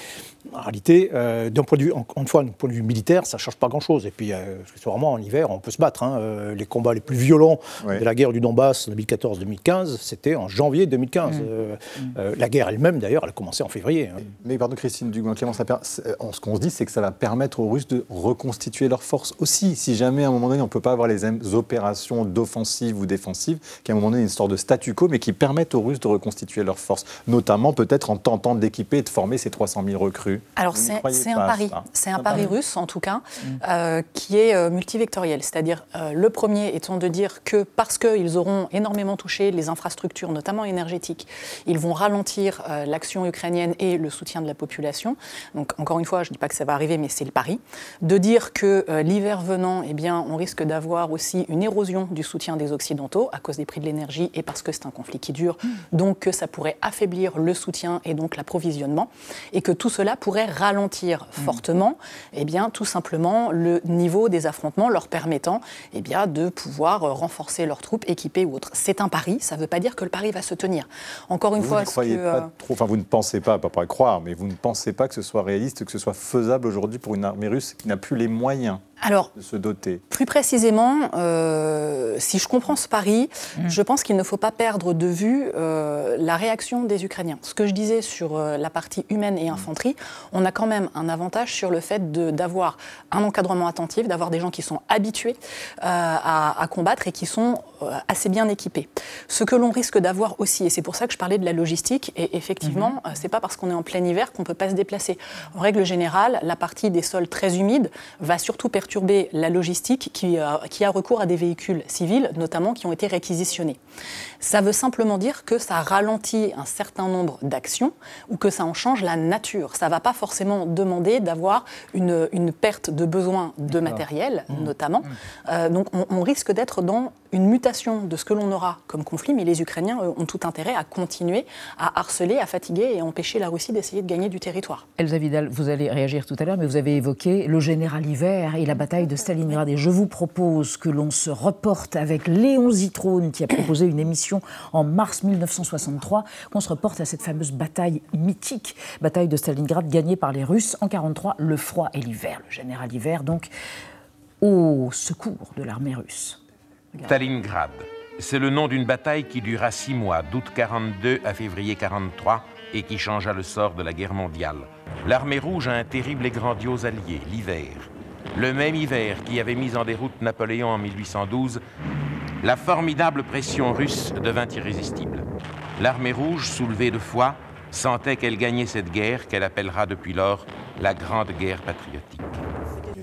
[SPEAKER 11] en réalité, euh, d'un point de vue, encore une fois, d'un point de vue militaire, ça ne change pas grand-chose. Et puis, euh, vraiment, en hiver, on peut se battre. Hein. Euh, les combats les plus violents de la guerre du Donbass 2014-2015, c'était en janvier 2015. Mmh. la guerre elle-même, d'ailleurs, elle a commencé en février. Hein.
[SPEAKER 7] Mais pardon, Christine Dugoin, Clément, ce qu'on se dit, c'est que ça va permettre aux Russes de reconstituer leurs forces aussi. Si jamais, à un moment donné, on ne peut pas avoir les opérations d'offensive offensive ou défensive, qui à un moment donné une histoire de statu quo, mais qui permettent aux Russes de reconstituer leurs forces, notamment peut-être en tentant d'équiper et de former ces 300 000 recrues
[SPEAKER 12] Alors c'est un pari, c'est un pari russe en tout cas, mm. euh, qui est euh, multivectoriel, c'est-à-dire euh, le premier étant de dire que parce qu'ils auront énormément touché les infrastructures, notamment énergétiques, ils vont ralentir l'action ukrainienne et le soutien de la population. Donc encore une fois, je ne dis pas que ça va arriver, mais c'est le pari. De dire que l'hiver venant, eh bien, on risque d'avoir aussi une érosion du soutien des Occidentaux à cause des prix de l'énergie et parce que c'est un conflit qui dure, mm. donc que ça pourrait affaiblir le soutien et donc l'approvisionnement, et que tout cela pourrait ralentir mm. fortement, eh bien, tout simplement le niveau des affrontements leur permettant eh bien, de pouvoir renforcer leurs troupes équipées ou autres. C'est un pari, ça ne veut pas dire que le pari va se tenir. Encore une
[SPEAKER 7] vous
[SPEAKER 12] fois,
[SPEAKER 7] ne croyez
[SPEAKER 12] pas
[SPEAKER 7] euh, trop, enfin vous ne pensez pas, pas pour croire, mais vous ne pensez pas que ce soit réaliste, que ce soit faisable aujourd'hui pour une armée russe qui n'a plus les moyens
[SPEAKER 12] alors,
[SPEAKER 7] de se doter
[SPEAKER 12] Plus précisément, euh, si je comprends ce pari, mm. je pense qu'il ne faut pas perdre de vue euh, la réaction des Ukrainiens. Ce que je disais sur euh, la partie humaine et infanterie, on a quand même un avantage sur le fait d'avoir un encadrement attentif, d'avoir des gens qui sont habitués à, à, combattre et qui sont assez bien équipés. Ce que l'on risque d'avoir aussi, et c'est pour ça que je parlais de la logistique, et effectivement, mm-hmm. c'est pas parce qu'on est en plein hiver qu'on peut pas se déplacer. En règle générale, la partie des sols très humides va surtout perturber perturber la logistique qui a, qui a recours à des véhicules civils, notamment qui ont été réquisitionnés. Ça veut simplement dire que ça ralentit un certain nombre d'actions ou que ça en change la nature. Ça ne va pas forcément demander d'avoir une, une, perte de besoin de matériel, mmh. notamment. Mmh. Euh, donc on, on risque d'être dans une mutation de ce que l'on aura comme conflit, mais les Ukrainiens ont tout intérêt à continuer à harceler, à fatiguer et à empêcher la Russie d'essayer de gagner du territoire.
[SPEAKER 1] Elsa Vidal, vous allez réagir tout à l'heure, mais vous avez évoqué le général Hiver et la bataille de Stalingrad. Et je vous propose que l'on se reporte avec Léon Zitrone, qui a proposé une émission en mars 1963, qu'on se reporte à cette fameuse bataille mythique, bataille de Stalingrad gagnée par les Russes en 1943, le froid et l'hiver. Le général Hiver, donc, au secours de l'armée russe.
[SPEAKER 14] Stalingrad, c'est le nom d'une bataille qui dura six mois, d'août 42 à février 43, et qui changea le sort de la guerre mondiale. L'armée rouge a un terrible et grandiose allié, l'hiver. Le même hiver qui avait mis en déroute Napoléon en 1812, la formidable pression russe devint irrésistible. L'armée rouge, soulevée de foi, sentait qu'elle gagnait cette guerre qu'elle appellera depuis lors la Grande Guerre patriotique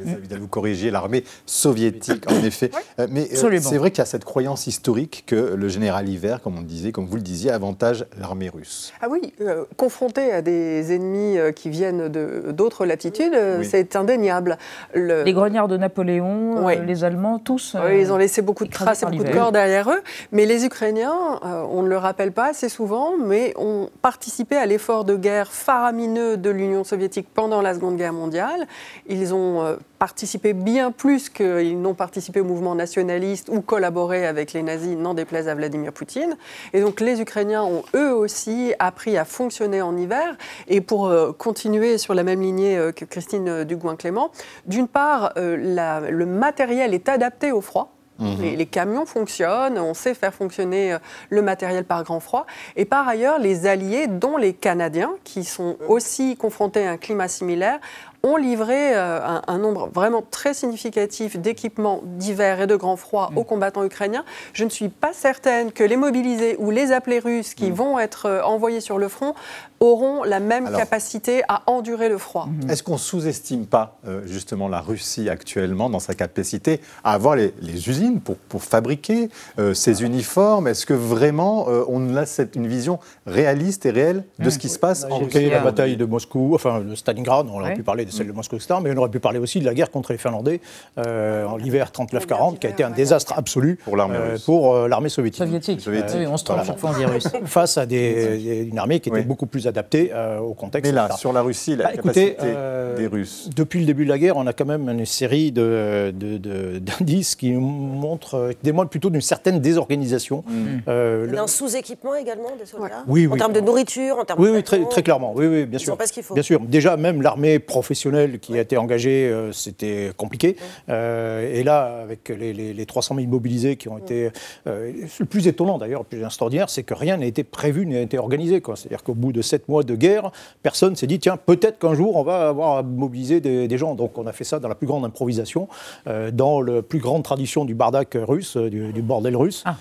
[SPEAKER 7] vous corriger l'armée soviétique, en [COUGHS] effet. Euh, mais euh, c'est vrai qu'il y a cette croyance historique que le général Hiver, comme on disait, comme vous le disiez, avantage l'armée russe.
[SPEAKER 13] Ah oui, euh, confronté à des ennemis qui viennent d'autres latitudes, c'est indéniable.
[SPEAKER 1] Les grognards de Napoléon, les Allemands, tous.
[SPEAKER 13] oui, ils ont laissé beaucoup de traces et beaucoup de corps derrière eux. Mais les Ukrainiens, on ne le rappelle pas assez souvent, mais ont participé à l'effort de guerre faramineux de l'Union soviétique pendant la Seconde Guerre mondiale. Ils ont participé bien plus qu'ils n'ont participé au mouvement nationaliste ou collaboré avec les nazis, n'en déplaise à Vladimir Poutine. Et donc les Ukrainiens ont eux aussi appris à fonctionner en hiver. Et pour euh, continuer sur la même lignée euh, que Christine euh, Dugouin-Clément, d'une part, le matériel est adapté au froid. Mhm. Les, les, camions fonctionnent, on sait faire fonctionner le matériel par grand froid. Et par ailleurs, les alliés, dont les Canadiens, qui sont aussi confrontés à un climat similaire, ont livré euh, un, nombre vraiment très significatif d'équipements divers et de grand froid mm. aux combattants ukrainiens. Je ne suis pas certaine que les mobilisés ou les appelés russes qui mm. vont être euh, envoyés sur le front auront la même capacité à endurer le froid.
[SPEAKER 7] Mm-hmm. Est-ce qu'on ne sous-estime pas euh, justement la Russie actuellement dans sa capacité à avoir les, usines pour, pour fabriquer ces uniformes? Est-ce que vraiment on a cette, une vision réaliste et réelle de ce qui se passe
[SPEAKER 11] en Russie? La bataille de Moscou, enfin de Stalingrad, on aurait pu parler de celle de Moscou, etc. Mais on aurait pu parler aussi de la guerre contre les Finlandais euh, en l'hiver 39-40, qui a été un désastre absolu pour l'armée euh, pour, euh, l'armée soviétique.
[SPEAKER 1] Soviétique. oui, on se trompe chaque fois en
[SPEAKER 11] russe. [LAUGHS] Face à des, une armée qui était beaucoup plus adaptée au contexte.
[SPEAKER 7] Mais là, sur la Russie, la bah, capacité des Russes.
[SPEAKER 11] Depuis le début de la guerre, on a quand même une série de, d'indices qui montrent, qui démontrent plutôt d'une certaine désorganisation.
[SPEAKER 8] Mm. un sous-équipement également des soldats
[SPEAKER 11] Oui,
[SPEAKER 8] En termes de nourriture, en termes
[SPEAKER 11] oui,
[SPEAKER 8] de
[SPEAKER 11] Oui, très, très clairement. Oui, oui, bien sûr. Bien sûr. Déjà, même l'armée professionnelle qui a été engagé, c'était compliqué. et là, avec les, 300 000 mobilisés qui ont été... le plus étonnant d'ailleurs, le plus extraordinaire, c'est que rien n'a été prévu, n'a été organisé. C'est-à-dire qu'au bout de sept mois de guerre, personne s'est dit, tiens, peut-être qu'un jour, on va avoir à mobiliser des, gens. Donc on a fait ça dans la plus grande improvisation, dans la plus grande tradition du bardac russe, du, bordel russe. Ah,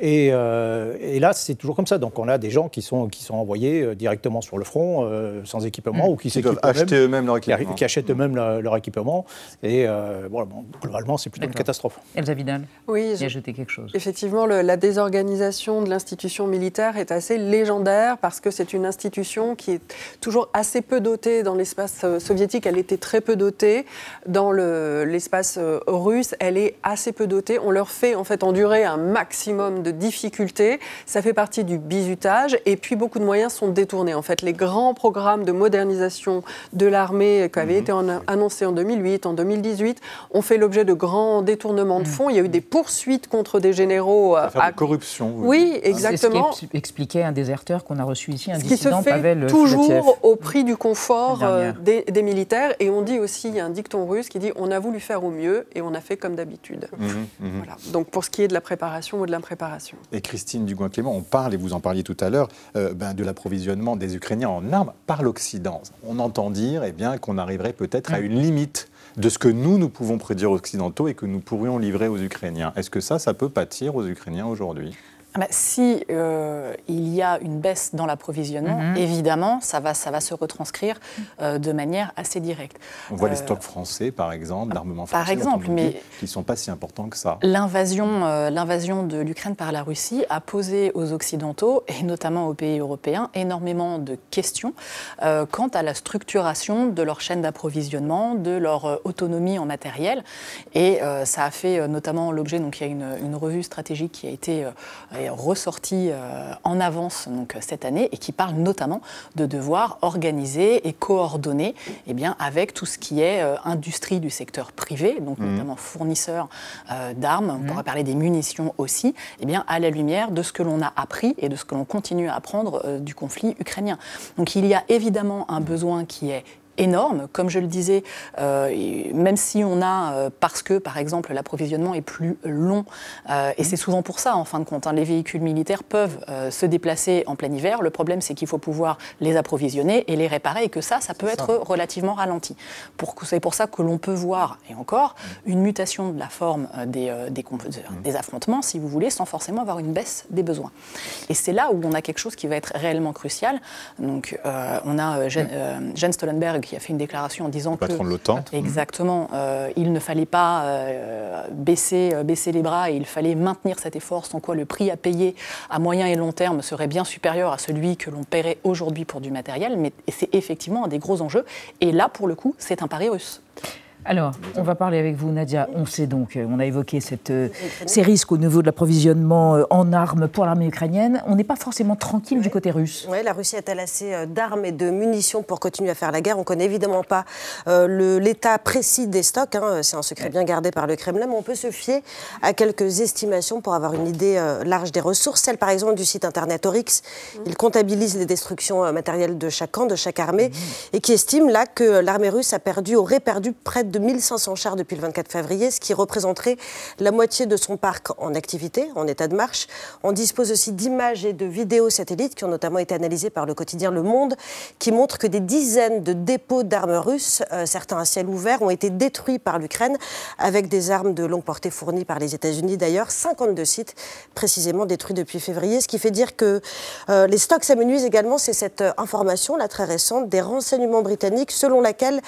[SPEAKER 11] et, et, là, c'est toujours comme ça. Donc on a des gens qui sont, qui sont envoyés directement sur le front, sans équipement, mmh. ou qui s'équipent
[SPEAKER 7] eux-mêmes leur équipement.
[SPEAKER 11] Qui achètent eux-mêmes leur équipement. Et voilà, globalement, c'est plutôt une catastrophe.
[SPEAKER 1] Elsa Vidal,
[SPEAKER 13] oui,
[SPEAKER 1] j'ai ajouté quelque chose.
[SPEAKER 13] Effectivement, la désorganisation de l'institution militaire est assez légendaire parce que c'est une institution qui est toujours assez peu dotée dans l'espace euh, soviétique. Elle était très peu dotée. Dans l'espace euh, russe, elle est assez peu dotée. On leur fait en fait endurer un maximum de difficultés. Ça fait partie du bizutage. Et puis beaucoup de moyens sont détournés. En fait, les grands programmes de modernisation de l'armée qui avaient mhm. été annoncés en 2008, en 2018, ont fait l'objet de grands détournements de mhm. fonds. Il y a eu des poursuites contre des généraux.
[SPEAKER 7] Euh, à... corruption.
[SPEAKER 13] Oui, exactement.
[SPEAKER 1] C'est ce qu'expliquait un déserteur qu'on a reçu ici, un
[SPEAKER 13] ce dissident, qui se fait toujours au prix du confort euh, des, militaires. Et on dit aussi, il y a un dicton russe qui dit on a voulu faire au mieux et on a fait comme d'habitude. Mhm, mhm. voilà. Donc pour ce qui est de la préparation ou de l'impréparation.
[SPEAKER 7] Et Christine Dugoin-Clément, on parle, et vous en parliez tout à l'heure, euh, ben, de l'approvisionnement des Ukrainiens en armes par l'Occident. On entend dire eh bien, qu'on arriverait peut-être à une limite de ce que nous, nous pouvons prédire aux Occidentaux et que nous pourrions livrer aux Ukrainiens. Est-ce que ça, ça peut pâtir aux Ukrainiens aujourd'hui?
[SPEAKER 12] Ah bah, si euh, il y a une baisse dans l'approvisionnement, mhm. évidemment, ça va, ça va se retranscrire euh, de manière assez directe.
[SPEAKER 7] On voit les euh, stocks français, par exemple, d'armement français,
[SPEAKER 12] par exemple, mais
[SPEAKER 7] qui ne sont pas si importants que ça.
[SPEAKER 12] L'invasion, l'invasion de l'Ukraine par la Russie a posé aux Occidentaux, et notamment aux pays européens, énormément de questions quant à la structuration de leur chaîne d'approvisionnement, de leur autonomie en matériel. Et ça a fait notamment l'objet, donc il y a une, une, revue stratégique qui a été ressorti euh, en avance donc, cette année et qui parle notamment de devoir organiser et coordonner eh bien, avec tout ce qui est euh, industrie du secteur privé, donc mmh. notamment fournisseurs euh, d'armes, on mmh. pourrait parler des munitions aussi, eh bien, à la lumière de ce que l'on a appris et de ce que l'on continue à apprendre du conflit ukrainien. Donc il y a évidemment un besoin qui est énorme. Comme je le disais, euh, même si on a, euh, parce que par exemple l'approvisionnement est plus long, euh, et c'est souvent pour ça en fin de compte, hein, les véhicules militaires peuvent se déplacer en plein hiver. Le problème c'est qu'il faut pouvoir les approvisionner et les réparer et que ça, ça peut être relativement ralenti. C'est pour ça que l'on peut voir, et encore, une mutation de la forme des, des, des affrontements, si vous voulez, sans forcément avoir une baisse des besoins. Et c'est là où on a quelque chose qui va être réellement crucial. Donc on a Jens Stoltenberg qui a fait une déclaration en disant
[SPEAKER 7] que
[SPEAKER 12] de
[SPEAKER 7] l'OTAN.
[SPEAKER 12] exactement, euh, il ne fallait pas euh, baisser, euh, baisser les bras et il fallait maintenir cet effort, sans quoi le prix à payer à moyen et long terme serait bien supérieur à celui que l'on paierait aujourd'hui pour du matériel. Mais c'est effectivement un des gros enjeux. Et là, pour le coup, c'est un pari russe.
[SPEAKER 1] Alors, on va parler avec vous, Nadia. On sait donc, euh, on a évoqué cette, euh, ces risques au niveau de l'approvisionnement euh, en armes pour l'armée ukrainienne. On n'est pas forcément tranquille du côté russe.
[SPEAKER 8] Oui, la Russie a-t-elle assez d'armes et de munitions pour continuer à faire la guerre On ne connaît évidemment pas l'état précis des stocks. Hein. C'est un secret bien gardé par le Kremlin, mais on peut se fier à quelques estimations pour avoir une idée large des ressources. Celle, par exemple, du site internet Oryx. Il comptabilise les destructions matérielles de chaque camp, de chaque armée, et qui estime là que l'armée russe a perdu, aurait perdu près de 1500 chars depuis le 24 février, ce qui représenterait la moitié de son parc en activité, en état de marche. On dispose aussi d'images et de vidéos satellites qui ont notamment été analysées par le quotidien Le Monde, qui montrent que des dizaines de dépôts d'armes russes, euh, certains à ciel ouvert, ont été détruits par l'Ukraine avec des armes de longue portée fournies par les États-Unis. D'ailleurs, 52 sites précisément détruits depuis février, ce qui fait dire que euh, les stocks s'amenuisent également. C'est cette euh, information, là très récente, des renseignements britanniques selon laquelle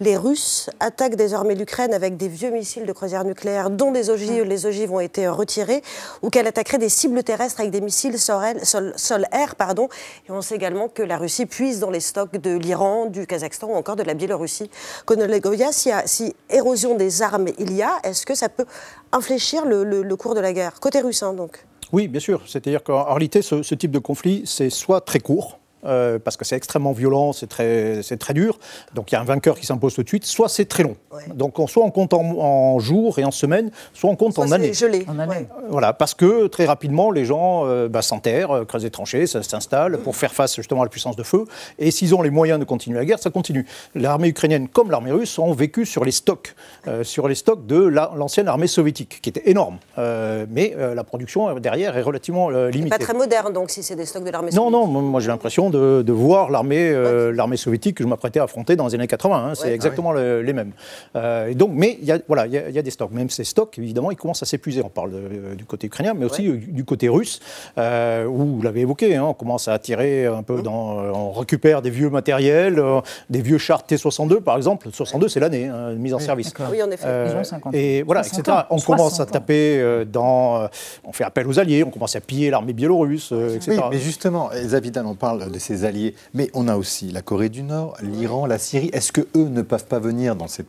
[SPEAKER 8] les Russes attaquent désormais l'Ukraine avec des vieux missiles de croisière nucléaire dont les ogives, les ogives ont été retirés, ou qu'elle attaquerait des cibles terrestres avec des missiles sol-air. pardon. Et on sait également que la Russie puise dans les stocks de l'Iran, du Kazakhstan ou encore de la Biélorussie. Konolegovia, si, si érosion des armes il y a, est-ce que ça peut infléchir le, cours de la guerre? Côté russe, hein, donc
[SPEAKER 11] oui, bien sûr. C'est-à-dire qu'en réalité, ce, type de conflit, c'est soit très court, euh, parce que c'est extrêmement violent, c'est très, c'est très dur. Donc il y a un vainqueur qui s'impose tout de suite. Soit c'est très long. Donc on, soit on compte en, jours et en semaines, soit on compte en années.
[SPEAKER 8] gelé.
[SPEAKER 1] En année.
[SPEAKER 11] Voilà, parce que très rapidement, les gens euh, bah, s'enterrent, euh, creusent des tranchées, ça s'installe pour faire face justement à la puissance de feu. Et s'ils ont les moyens de continuer la guerre, ça continue. L'armée ukrainienne, comme l'armée russe, ont vécu sur les stocks, euh, sur les stocks de la- l'ancienne armée soviétique, qui était énorme. Euh, mais euh, la production derrière est relativement euh, limitée.
[SPEAKER 8] pas très moderne, donc, si c'est des stocks de l'armée
[SPEAKER 11] Non,
[SPEAKER 8] soviétique.
[SPEAKER 11] non, moi moi, j'ai l'impression de, de voir l'armée euh, l'armée soviétique que je m'apprêtais à affronter dans les années 80. hein. c'est
[SPEAKER 8] Ouais.
[SPEAKER 11] exactement le- les mêmes. Euh, et donc, mais il y, a, voilà, il y, a, il y a des stocks. Même ces stocks, évidemment, ils commencent à s'épuiser. On parle de- du côté ukrainien, mais aussi euh, du côté russe, euh, où vous l'avez évoqué, hein, on commence à tirer un
[SPEAKER 8] Mmh.
[SPEAKER 11] peu dans. euh, on récupère des vieux matériels, euh, des vieux chars T-62, par exemple. 62, c'est l'année, hein, mise en service.
[SPEAKER 8] Oui, en effet.
[SPEAKER 11] Euh,
[SPEAKER 8] Ils ont 50
[SPEAKER 11] Et voilà,
[SPEAKER 8] 60
[SPEAKER 11] etc. On commence
[SPEAKER 8] 60
[SPEAKER 11] à taper euh, dans. euh, on fait appel aux alliés, on commence à piller l'armée biélorusse, euh, etc.
[SPEAKER 7] Oui, mais justement, Zavidan, on parle de ses alliés, mais on a aussi la Corée du Nord, l'Iran, la Syrie. Est-ce que eux ne peuvent pas venir dans, cette-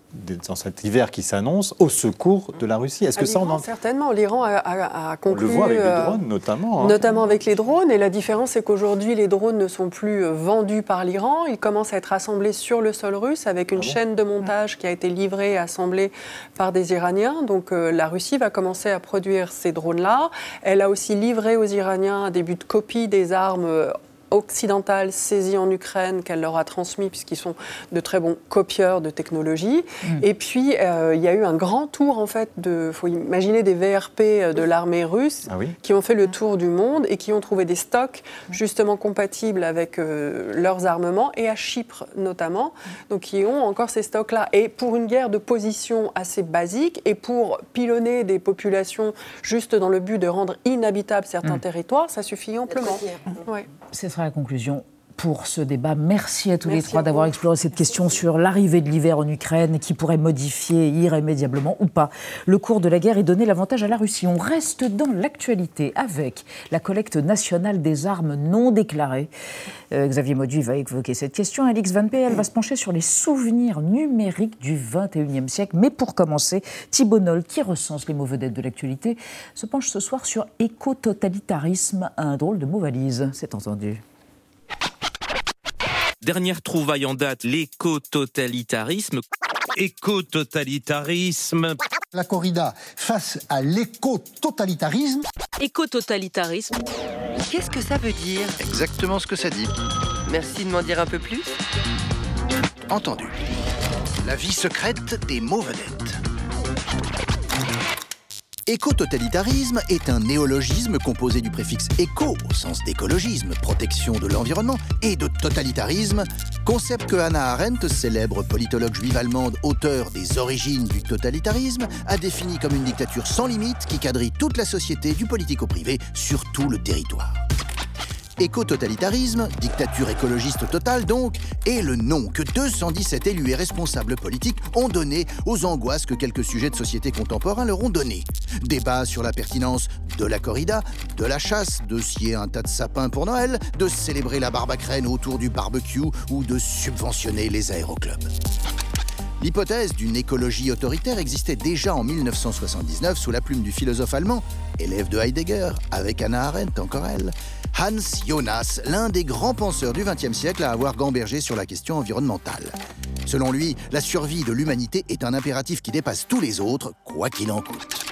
[SPEAKER 7] dans cet hiver qui s'annonce au secours de la Russie? Est-ce que ça, on
[SPEAKER 13] l'Iran,
[SPEAKER 7] en...
[SPEAKER 13] Certainement, l'Iran a, a- a
[SPEAKER 7] on
[SPEAKER 13] conclu.
[SPEAKER 7] le voit avec les
[SPEAKER 13] euh,
[SPEAKER 7] drones notamment hein.
[SPEAKER 13] Notamment avec les drones. Et la différence, c'est qu'aujourd'hui, les drones ne sont plus euh, vendus par l'Iran. Ils commencent à être assemblés sur le sol russe avec
[SPEAKER 7] Ah
[SPEAKER 13] une chaîne de montage qui a été livrée et assemblée par des Iraniens. Donc euh, la Russie va commencer à produire ces drones-là. Elle a aussi livré aux Iraniens des buts de copie des armes. Euh, occidentales saisies en Ukraine qu'elle leur a transmis puisqu'ils sont de très bons copieurs de technologie. Et puis euh, il y a eu un grand tour en fait de, faut imaginer des VRP de l'armée russe
[SPEAKER 7] Ah oui
[SPEAKER 13] qui ont fait le tour du monde et qui ont trouvé des stocks justement compatibles avec euh, leurs armements et à Chypre notamment, donc qui ont encore ces stocks-là. Et pour une guerre de position assez basique et pour pilonner des populations juste dans le but de rendre inhabitables certains
[SPEAKER 1] Mm.
[SPEAKER 13] territoires, ça suffit amplement. Ouais.
[SPEAKER 1] Sera la conclusion pour ce débat. Merci à tous les trois d'avoir exploré cette question sur l'arrivée de l'hiver en Ukraine qui pourrait modifier irrémédiablement ou pas le cours de la guerre et donner l'avantage à la Russie. On reste dans l'actualité avec la collecte nationale des armes non déclarées. Euh, Xavier Mauduit va évoquer cette question. Alix Van P, elle va se pencher sur les souvenirs numériques du 21e siècle. Mais pour commencer, Thibault Noll, qui recense les mots vedettes de l'actualité, se penche ce soir sur éco-totalitarisme, un drôle de mot valise, c'est entendu.
[SPEAKER 15] Dernière trouvaille en date, l'éco-totalitarisme. Éco-totalitarisme.
[SPEAKER 16] La corrida face à l'éco-totalitarisme.
[SPEAKER 17] Éco-totalitarisme. Qu'est-ce que ça veut dire?
[SPEAKER 18] Exactement ce que ça dit.
[SPEAKER 17] Merci de m'en dire un peu plus.
[SPEAKER 18] Entendu. La vie secrète des mots vedettes. Éco-totalitarisme est un néologisme composé du préfixe éco, au sens d'écologisme, protection de l'environnement, et de totalitarisme, concept que Hannah Arendt, célèbre politologue juive allemande, auteur des origines du totalitarisme, a défini comme une dictature sans limite qui quadrille toute la société du politique au privé sur tout le territoire. Éco-totalitarisme, dictature écologiste totale donc, est le nom que 217 élus et responsables politiques ont donné aux angoisses que quelques sujets de société contemporains leur ont données. Débat sur la pertinence de la corrida, de la chasse, de scier un tas de sapins pour Noël, de célébrer la barbacrène autour du barbecue ou de subventionner les aéroclubs. L'hypothèse d'une écologie autoritaire existait déjà en 1979 sous la plume du philosophe allemand, élève de Heidegger, avec Hannah Arendt, encore elle, Hans Jonas, l'un des grands penseurs du XXe siècle à avoir gambergé sur la question environnementale. Selon lui, la survie de l'humanité est un impératif qui dépasse tous les autres, quoi qu'il en coûte.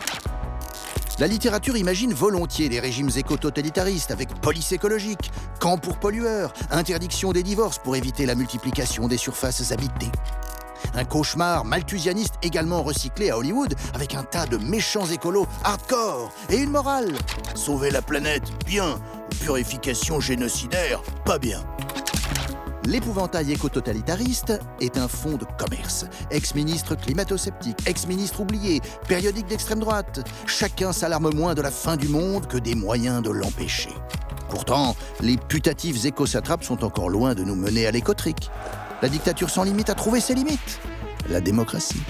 [SPEAKER 18] La littérature imagine volontiers des régimes éco-totalitaristes avec police écologique, camp pour pollueurs, interdiction des divorces pour éviter la multiplication des surfaces habitées. Un cauchemar malthusianiste également recyclé à Hollywood avec un tas de méchants écolos hardcore et une morale. Sauver la planète, bien. Purification génocidaire, pas bien. L'épouvantail éco-totalitariste est un fonds de commerce. Ex-ministre climato-sceptique, ex-ministre oublié, périodique d'extrême droite. Chacun s'alarme moins de la fin du monde que des moyens de l'empêcher. Pourtant, les putatifs éco-satrapes sont encore loin de nous mener à l'écotrique. La dictature sans limite a trouvé ses limites. La démocratie.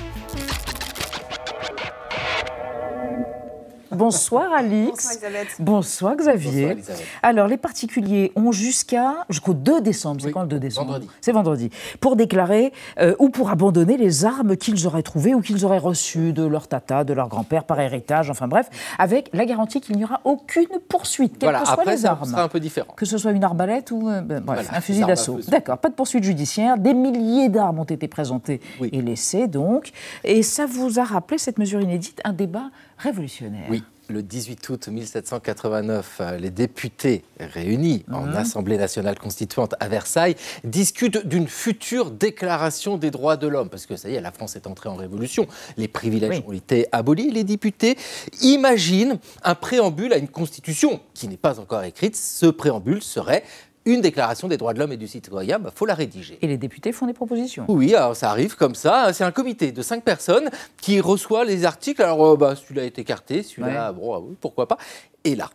[SPEAKER 1] Bonsoir [LAUGHS] Alix.
[SPEAKER 4] Bonsoir Elisabeth.
[SPEAKER 1] Bonsoir Xavier.
[SPEAKER 5] Bonsoir, Elisabeth.
[SPEAKER 1] Alors les particuliers ont jusqu'à jusqu'au 2 décembre. C'est quand le 2 décembre
[SPEAKER 5] vendredi.
[SPEAKER 1] C'est vendredi. Pour déclarer euh, ou pour abandonner les armes qu'ils auraient trouvées ou qu'ils auraient reçues de leur tata, de leur grand-père par héritage, enfin bref, avec la garantie qu'il n'y aura aucune poursuite, quelles
[SPEAKER 5] Voilà,
[SPEAKER 1] que soient les
[SPEAKER 5] ça
[SPEAKER 1] armes.
[SPEAKER 5] sera un peu différent.
[SPEAKER 1] Que ce soit une arbalète ou euh, ben, bref,
[SPEAKER 5] Voilà,
[SPEAKER 1] un fusil d'assaut. D'accord, pas de poursuite judiciaire. Des milliers d'armes ont été présentées et laissées donc. Et ça vous a rappelé, cette mesure inédite, un débat révolutionnaire.
[SPEAKER 5] Oui. Le 18 août 1789, euh, les députés réunis en
[SPEAKER 1] Mhm.
[SPEAKER 5] Assemblée nationale constituante à Versailles discutent d'une future déclaration des droits de l'homme. Parce que ça y est, la France est entrée en révolution. Les privilèges ont été abolis. Les députés imaginent un préambule à une constitution qui n'est pas encore écrite. Ce préambule serait une déclaration des droits de l'homme et du citoyen. Il faut la rédiger.
[SPEAKER 1] Et les députés font des propositions.
[SPEAKER 5] Oui, alors ça arrive comme ça. C'est un comité de cinq personnes qui reçoit les articles. Alors, euh, bah, celui-là est écarté, celui-là, bon, ah oui, pourquoi pas. Et là,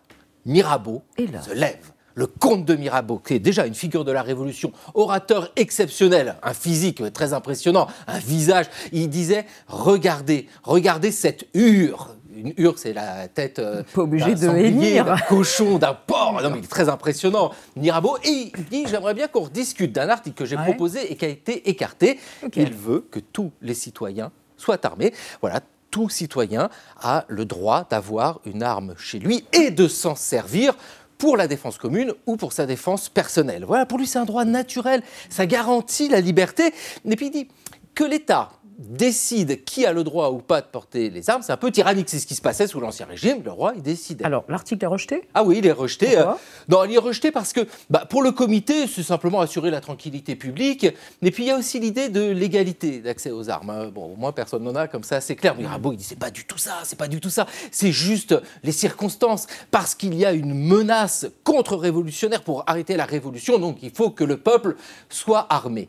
[SPEAKER 5] Mirabeau se lève. Le comte de Mirabeau, qui est déjà une figure de la Révolution, orateur exceptionnel, un physique très impressionnant, un visage, il disait Regardez, regardez cette hure. Une hure, c'est la tête euh,
[SPEAKER 1] Pas obligé
[SPEAKER 5] d'un
[SPEAKER 1] de
[SPEAKER 5] sanglier, d'un cochon, d'un porc. Non, mais il est très impressionnant, Mirabeau. Et il dit J'aimerais bien qu'on rediscute d'un article que j'ai
[SPEAKER 1] Ouais.
[SPEAKER 5] proposé et qui a été écarté. Il veut que tous les citoyens soient armés. Voilà, tout citoyen a le droit d'avoir une arme chez lui et de s'en servir pour la défense commune ou pour sa défense personnelle. Voilà, pour lui, c'est un droit naturel. Ça garantit la liberté. Et puis il dit que l'État décide qui a le droit ou pas de porter les armes, c'est un peu tyrannique. C'est ce qui se passait sous l'Ancien Régime. Le roi, il décidait.
[SPEAKER 1] Alors, l'article est rejeté?
[SPEAKER 5] Ah oui, il est rejeté.
[SPEAKER 1] Pourquoi?
[SPEAKER 5] euh, non, il est rejeté parce que bah, pour le comité, c'est simplement assurer la tranquillité publique. Et puis il y a aussi l'idée de l'égalité d'accès aux armes. hein. Bon, au moins personne n'en a, comme ça, c'est clair. Mirabeau, il dit c'est pas du tout ça, c'est pas du tout ça. C'est juste les circonstances. Parce qu'il y a une menace contre-révolutionnaire pour arrêter la révolution, donc il faut que le peuple soit armé.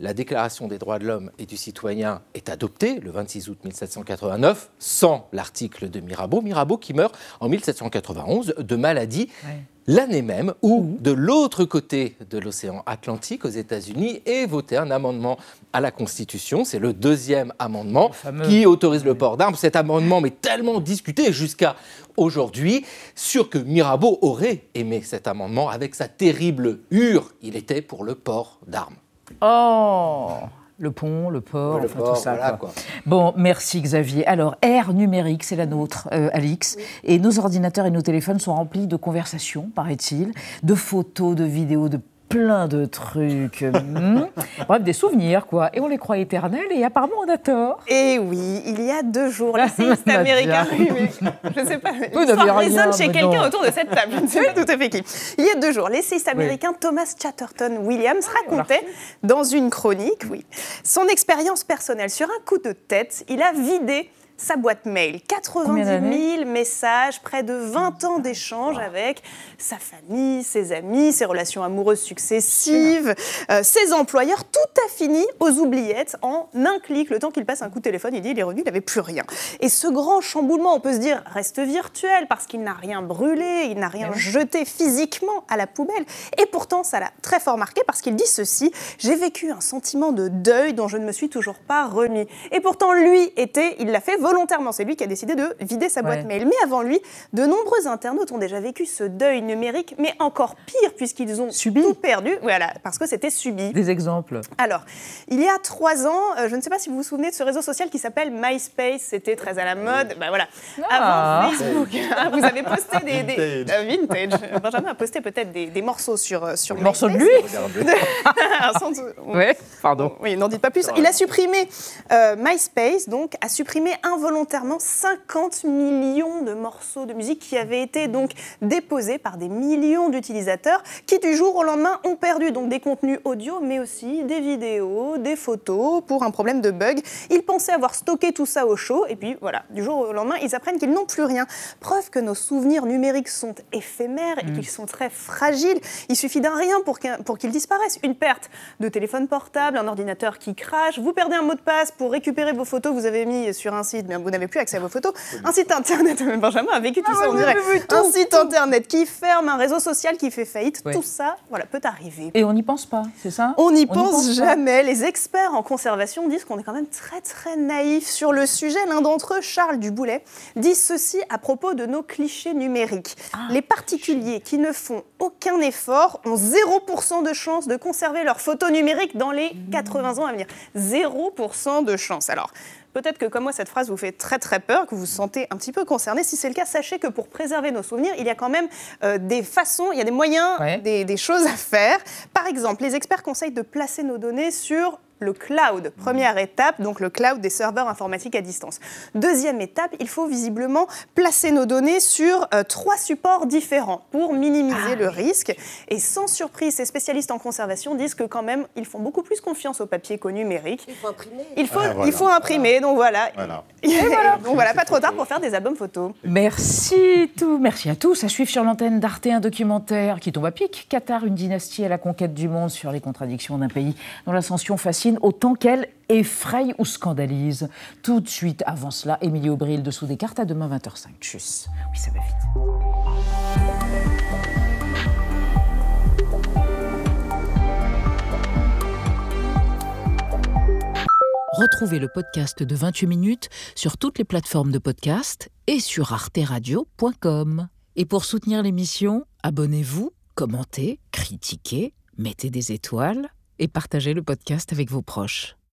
[SPEAKER 5] La Déclaration des droits de l'homme et du citoyen est adoptée le 26 août 1789, sans l'article de Mirabeau. Mirabeau qui meurt en 1791 de maladie, l'année même où, de l'autre côté de l'océan Atlantique, aux États-Unis, est voté un amendement à la Constitution. C'est le deuxième amendement qui autorise le port d'armes. Cet amendement est tellement discuté jusqu'à aujourd'hui, sûr que Mirabeau aurait aimé cet amendement avec sa terrible hure. Il était pour le port d'armes.
[SPEAKER 1] Oh le pont, le port,
[SPEAKER 5] Le
[SPEAKER 1] enfin
[SPEAKER 5] port,
[SPEAKER 1] tout ça.
[SPEAKER 5] voilà,
[SPEAKER 1] quoi.
[SPEAKER 5] quoi.
[SPEAKER 1] Bon, merci Xavier. Alors, ère numérique, c'est la nôtre, euh, Alix. Et nos ordinateurs et nos téléphones sont remplis de conversations, paraît-il, de photos, de vidéos, de plein de trucs. [LAUGHS] Hmm. Bref, des souvenirs, quoi. Et on les croit éternels et apparemment on a tort.
[SPEAKER 4] Et oui, il y a deux jours, l'essayiste [LAUGHS] américain, oui, mais je ne sais pas,
[SPEAKER 1] n'avez rien,
[SPEAKER 4] résonne chez quelqu'un autour de cette table, je ne sais pas tout à fait qui. Il y a deux jours, l'essayiste américain Thomas Chatterton Williams racontait dans une chronique, oui, son expérience personnelle. Sur un coup de tête, il a vidé sa boîte mail.
[SPEAKER 1] Combien
[SPEAKER 4] 90
[SPEAKER 1] d'années
[SPEAKER 4] 000 messages, près de 20 ans d'échanges avec sa famille, ses amis, ses relations amoureuses successives, euh, ses employeurs. Tout a fini aux oubliettes en un clic. Le temps qu'il passe un coup de téléphone, il dit il est revenu, il n'avait plus rien. Et ce grand chamboulement, on peut se dire, reste virtuel parce qu'il n'a rien brûlé, il n'a rien jeté physiquement à la poubelle. Et pourtant, ça l'a très fort marqué parce qu'il dit ceci j'ai vécu un sentiment de deuil dont je ne me suis toujours pas remis. Et pourtant, lui était, il l'a fait volontairement. C'est lui qui a décidé de vider sa boîte
[SPEAKER 1] Ouais.
[SPEAKER 4] mail. Mais avant lui, de nombreux internautes ont déjà vécu ce deuil numérique, mais encore pire puisqu'ils ont tout perdu. Voilà, parce que c'était subi.
[SPEAKER 1] Des exemples.
[SPEAKER 4] Alors, il y a trois ans, euh, je ne sais pas si vous vous souvenez de ce réseau social qui s'appelle MySpace, c'était très à la mode. Ben voilà.
[SPEAKER 1] Ah.
[SPEAKER 4] Avant Facebook, hein, vous avez posté des, des-
[SPEAKER 1] Vintage.
[SPEAKER 4] euh, vintage. Benjamin a posté peut-être des, des morceaux sur euh, sur
[SPEAKER 1] Morceaux de lui [LAUGHS] [LAUGHS]
[SPEAKER 4] Un
[SPEAKER 1] Ouais, pardon.
[SPEAKER 4] oui, n'en dites pas plus. Il a supprimé euh, MySpace, donc a supprimé involontairement 50 millions de morceaux de musique qui avaient été donc déposés par des millions d'utilisateurs qui du jour au lendemain ont perdu donc des contenus audio, mais aussi des vidéos, des photos pour un problème de bug. Ils pensaient avoir stocké tout ça au chaud et puis voilà, du jour au lendemain, ils apprennent qu'ils n'ont plus rien. Preuve que nos souvenirs numériques sont éphémères et qu'ils sont très fragiles. Il suffit d'un rien pour qu'ils disparaissent. Une perte de téléphone portable, un ordinateur qui crache, vous perdez un mot de passe pour récupérer vos photos que vous avez mis sur un site bien, vous n'avez plus accès à vos photos. Un site internet, [LAUGHS] Benjamin a vécu tout ah ça, on dirait. Un site internet qui ferme, un réseau social qui fait faillite, tout ça, voilà, peut arriver.
[SPEAKER 1] Et on n'y pense pas, c'est ça?
[SPEAKER 4] On n'y pense, jamais. Les experts en conservation disent qu'on est quand même très très naïf sur le sujet. L'un d'entre eux, Charles Duboulet, dit ceci à propos de nos clichés numériques. Ah, les particuliers qui ne font aucun effort ont 0% de chance de conserver leurs photos numériques dans les 80 ans à venir. 0% de chance. Alors, Peut-être que comme moi, cette phrase vous fait très très peur, que vous vous sentez un petit peu concerné. Si c'est le cas, sachez que pour préserver nos souvenirs, il y a quand même euh, des façons, il y a des moyens, des, des, choses à faire. Par exemple, les experts conseillent de placer nos données sur le cloud. Première étape, donc le cloud des serveurs informatiques à distance. Deuxième étape, il faut visiblement placer nos données sur euh, trois supports différents pour minimiser ah le risque. Et sans surprise, ces spécialistes en conservation disent que quand même, ils font beaucoup plus confiance au papier qu'au numérique.
[SPEAKER 8] Il faut imprimer.
[SPEAKER 4] Il faut, ah, il faut imprimer, donc voilà. donc voilà, [LAUGHS] pas trop tard pour faire des albums photos.
[SPEAKER 1] Merci tout, merci à tous. À suivre sur l'antenne d'Arte un documentaire qui tombe à pic. Qatar, une dynastie à la conquête du monde sur les contradictions d'un pays dont l'ascension fascine autant qu'elle effraie ou scandalise. Tout de suite, avant cela, Émilie Aubry, dessous des cartes, à demain 20h05. Tchuss. Oui, ça va vite. Retrouvez le podcast de 28 minutes sur toutes les plateformes de podcast et sur arteradio.com. Et pour soutenir l'émission, abonnez-vous, commentez, critiquez, mettez des étoiles et partagez le podcast avec vos proches.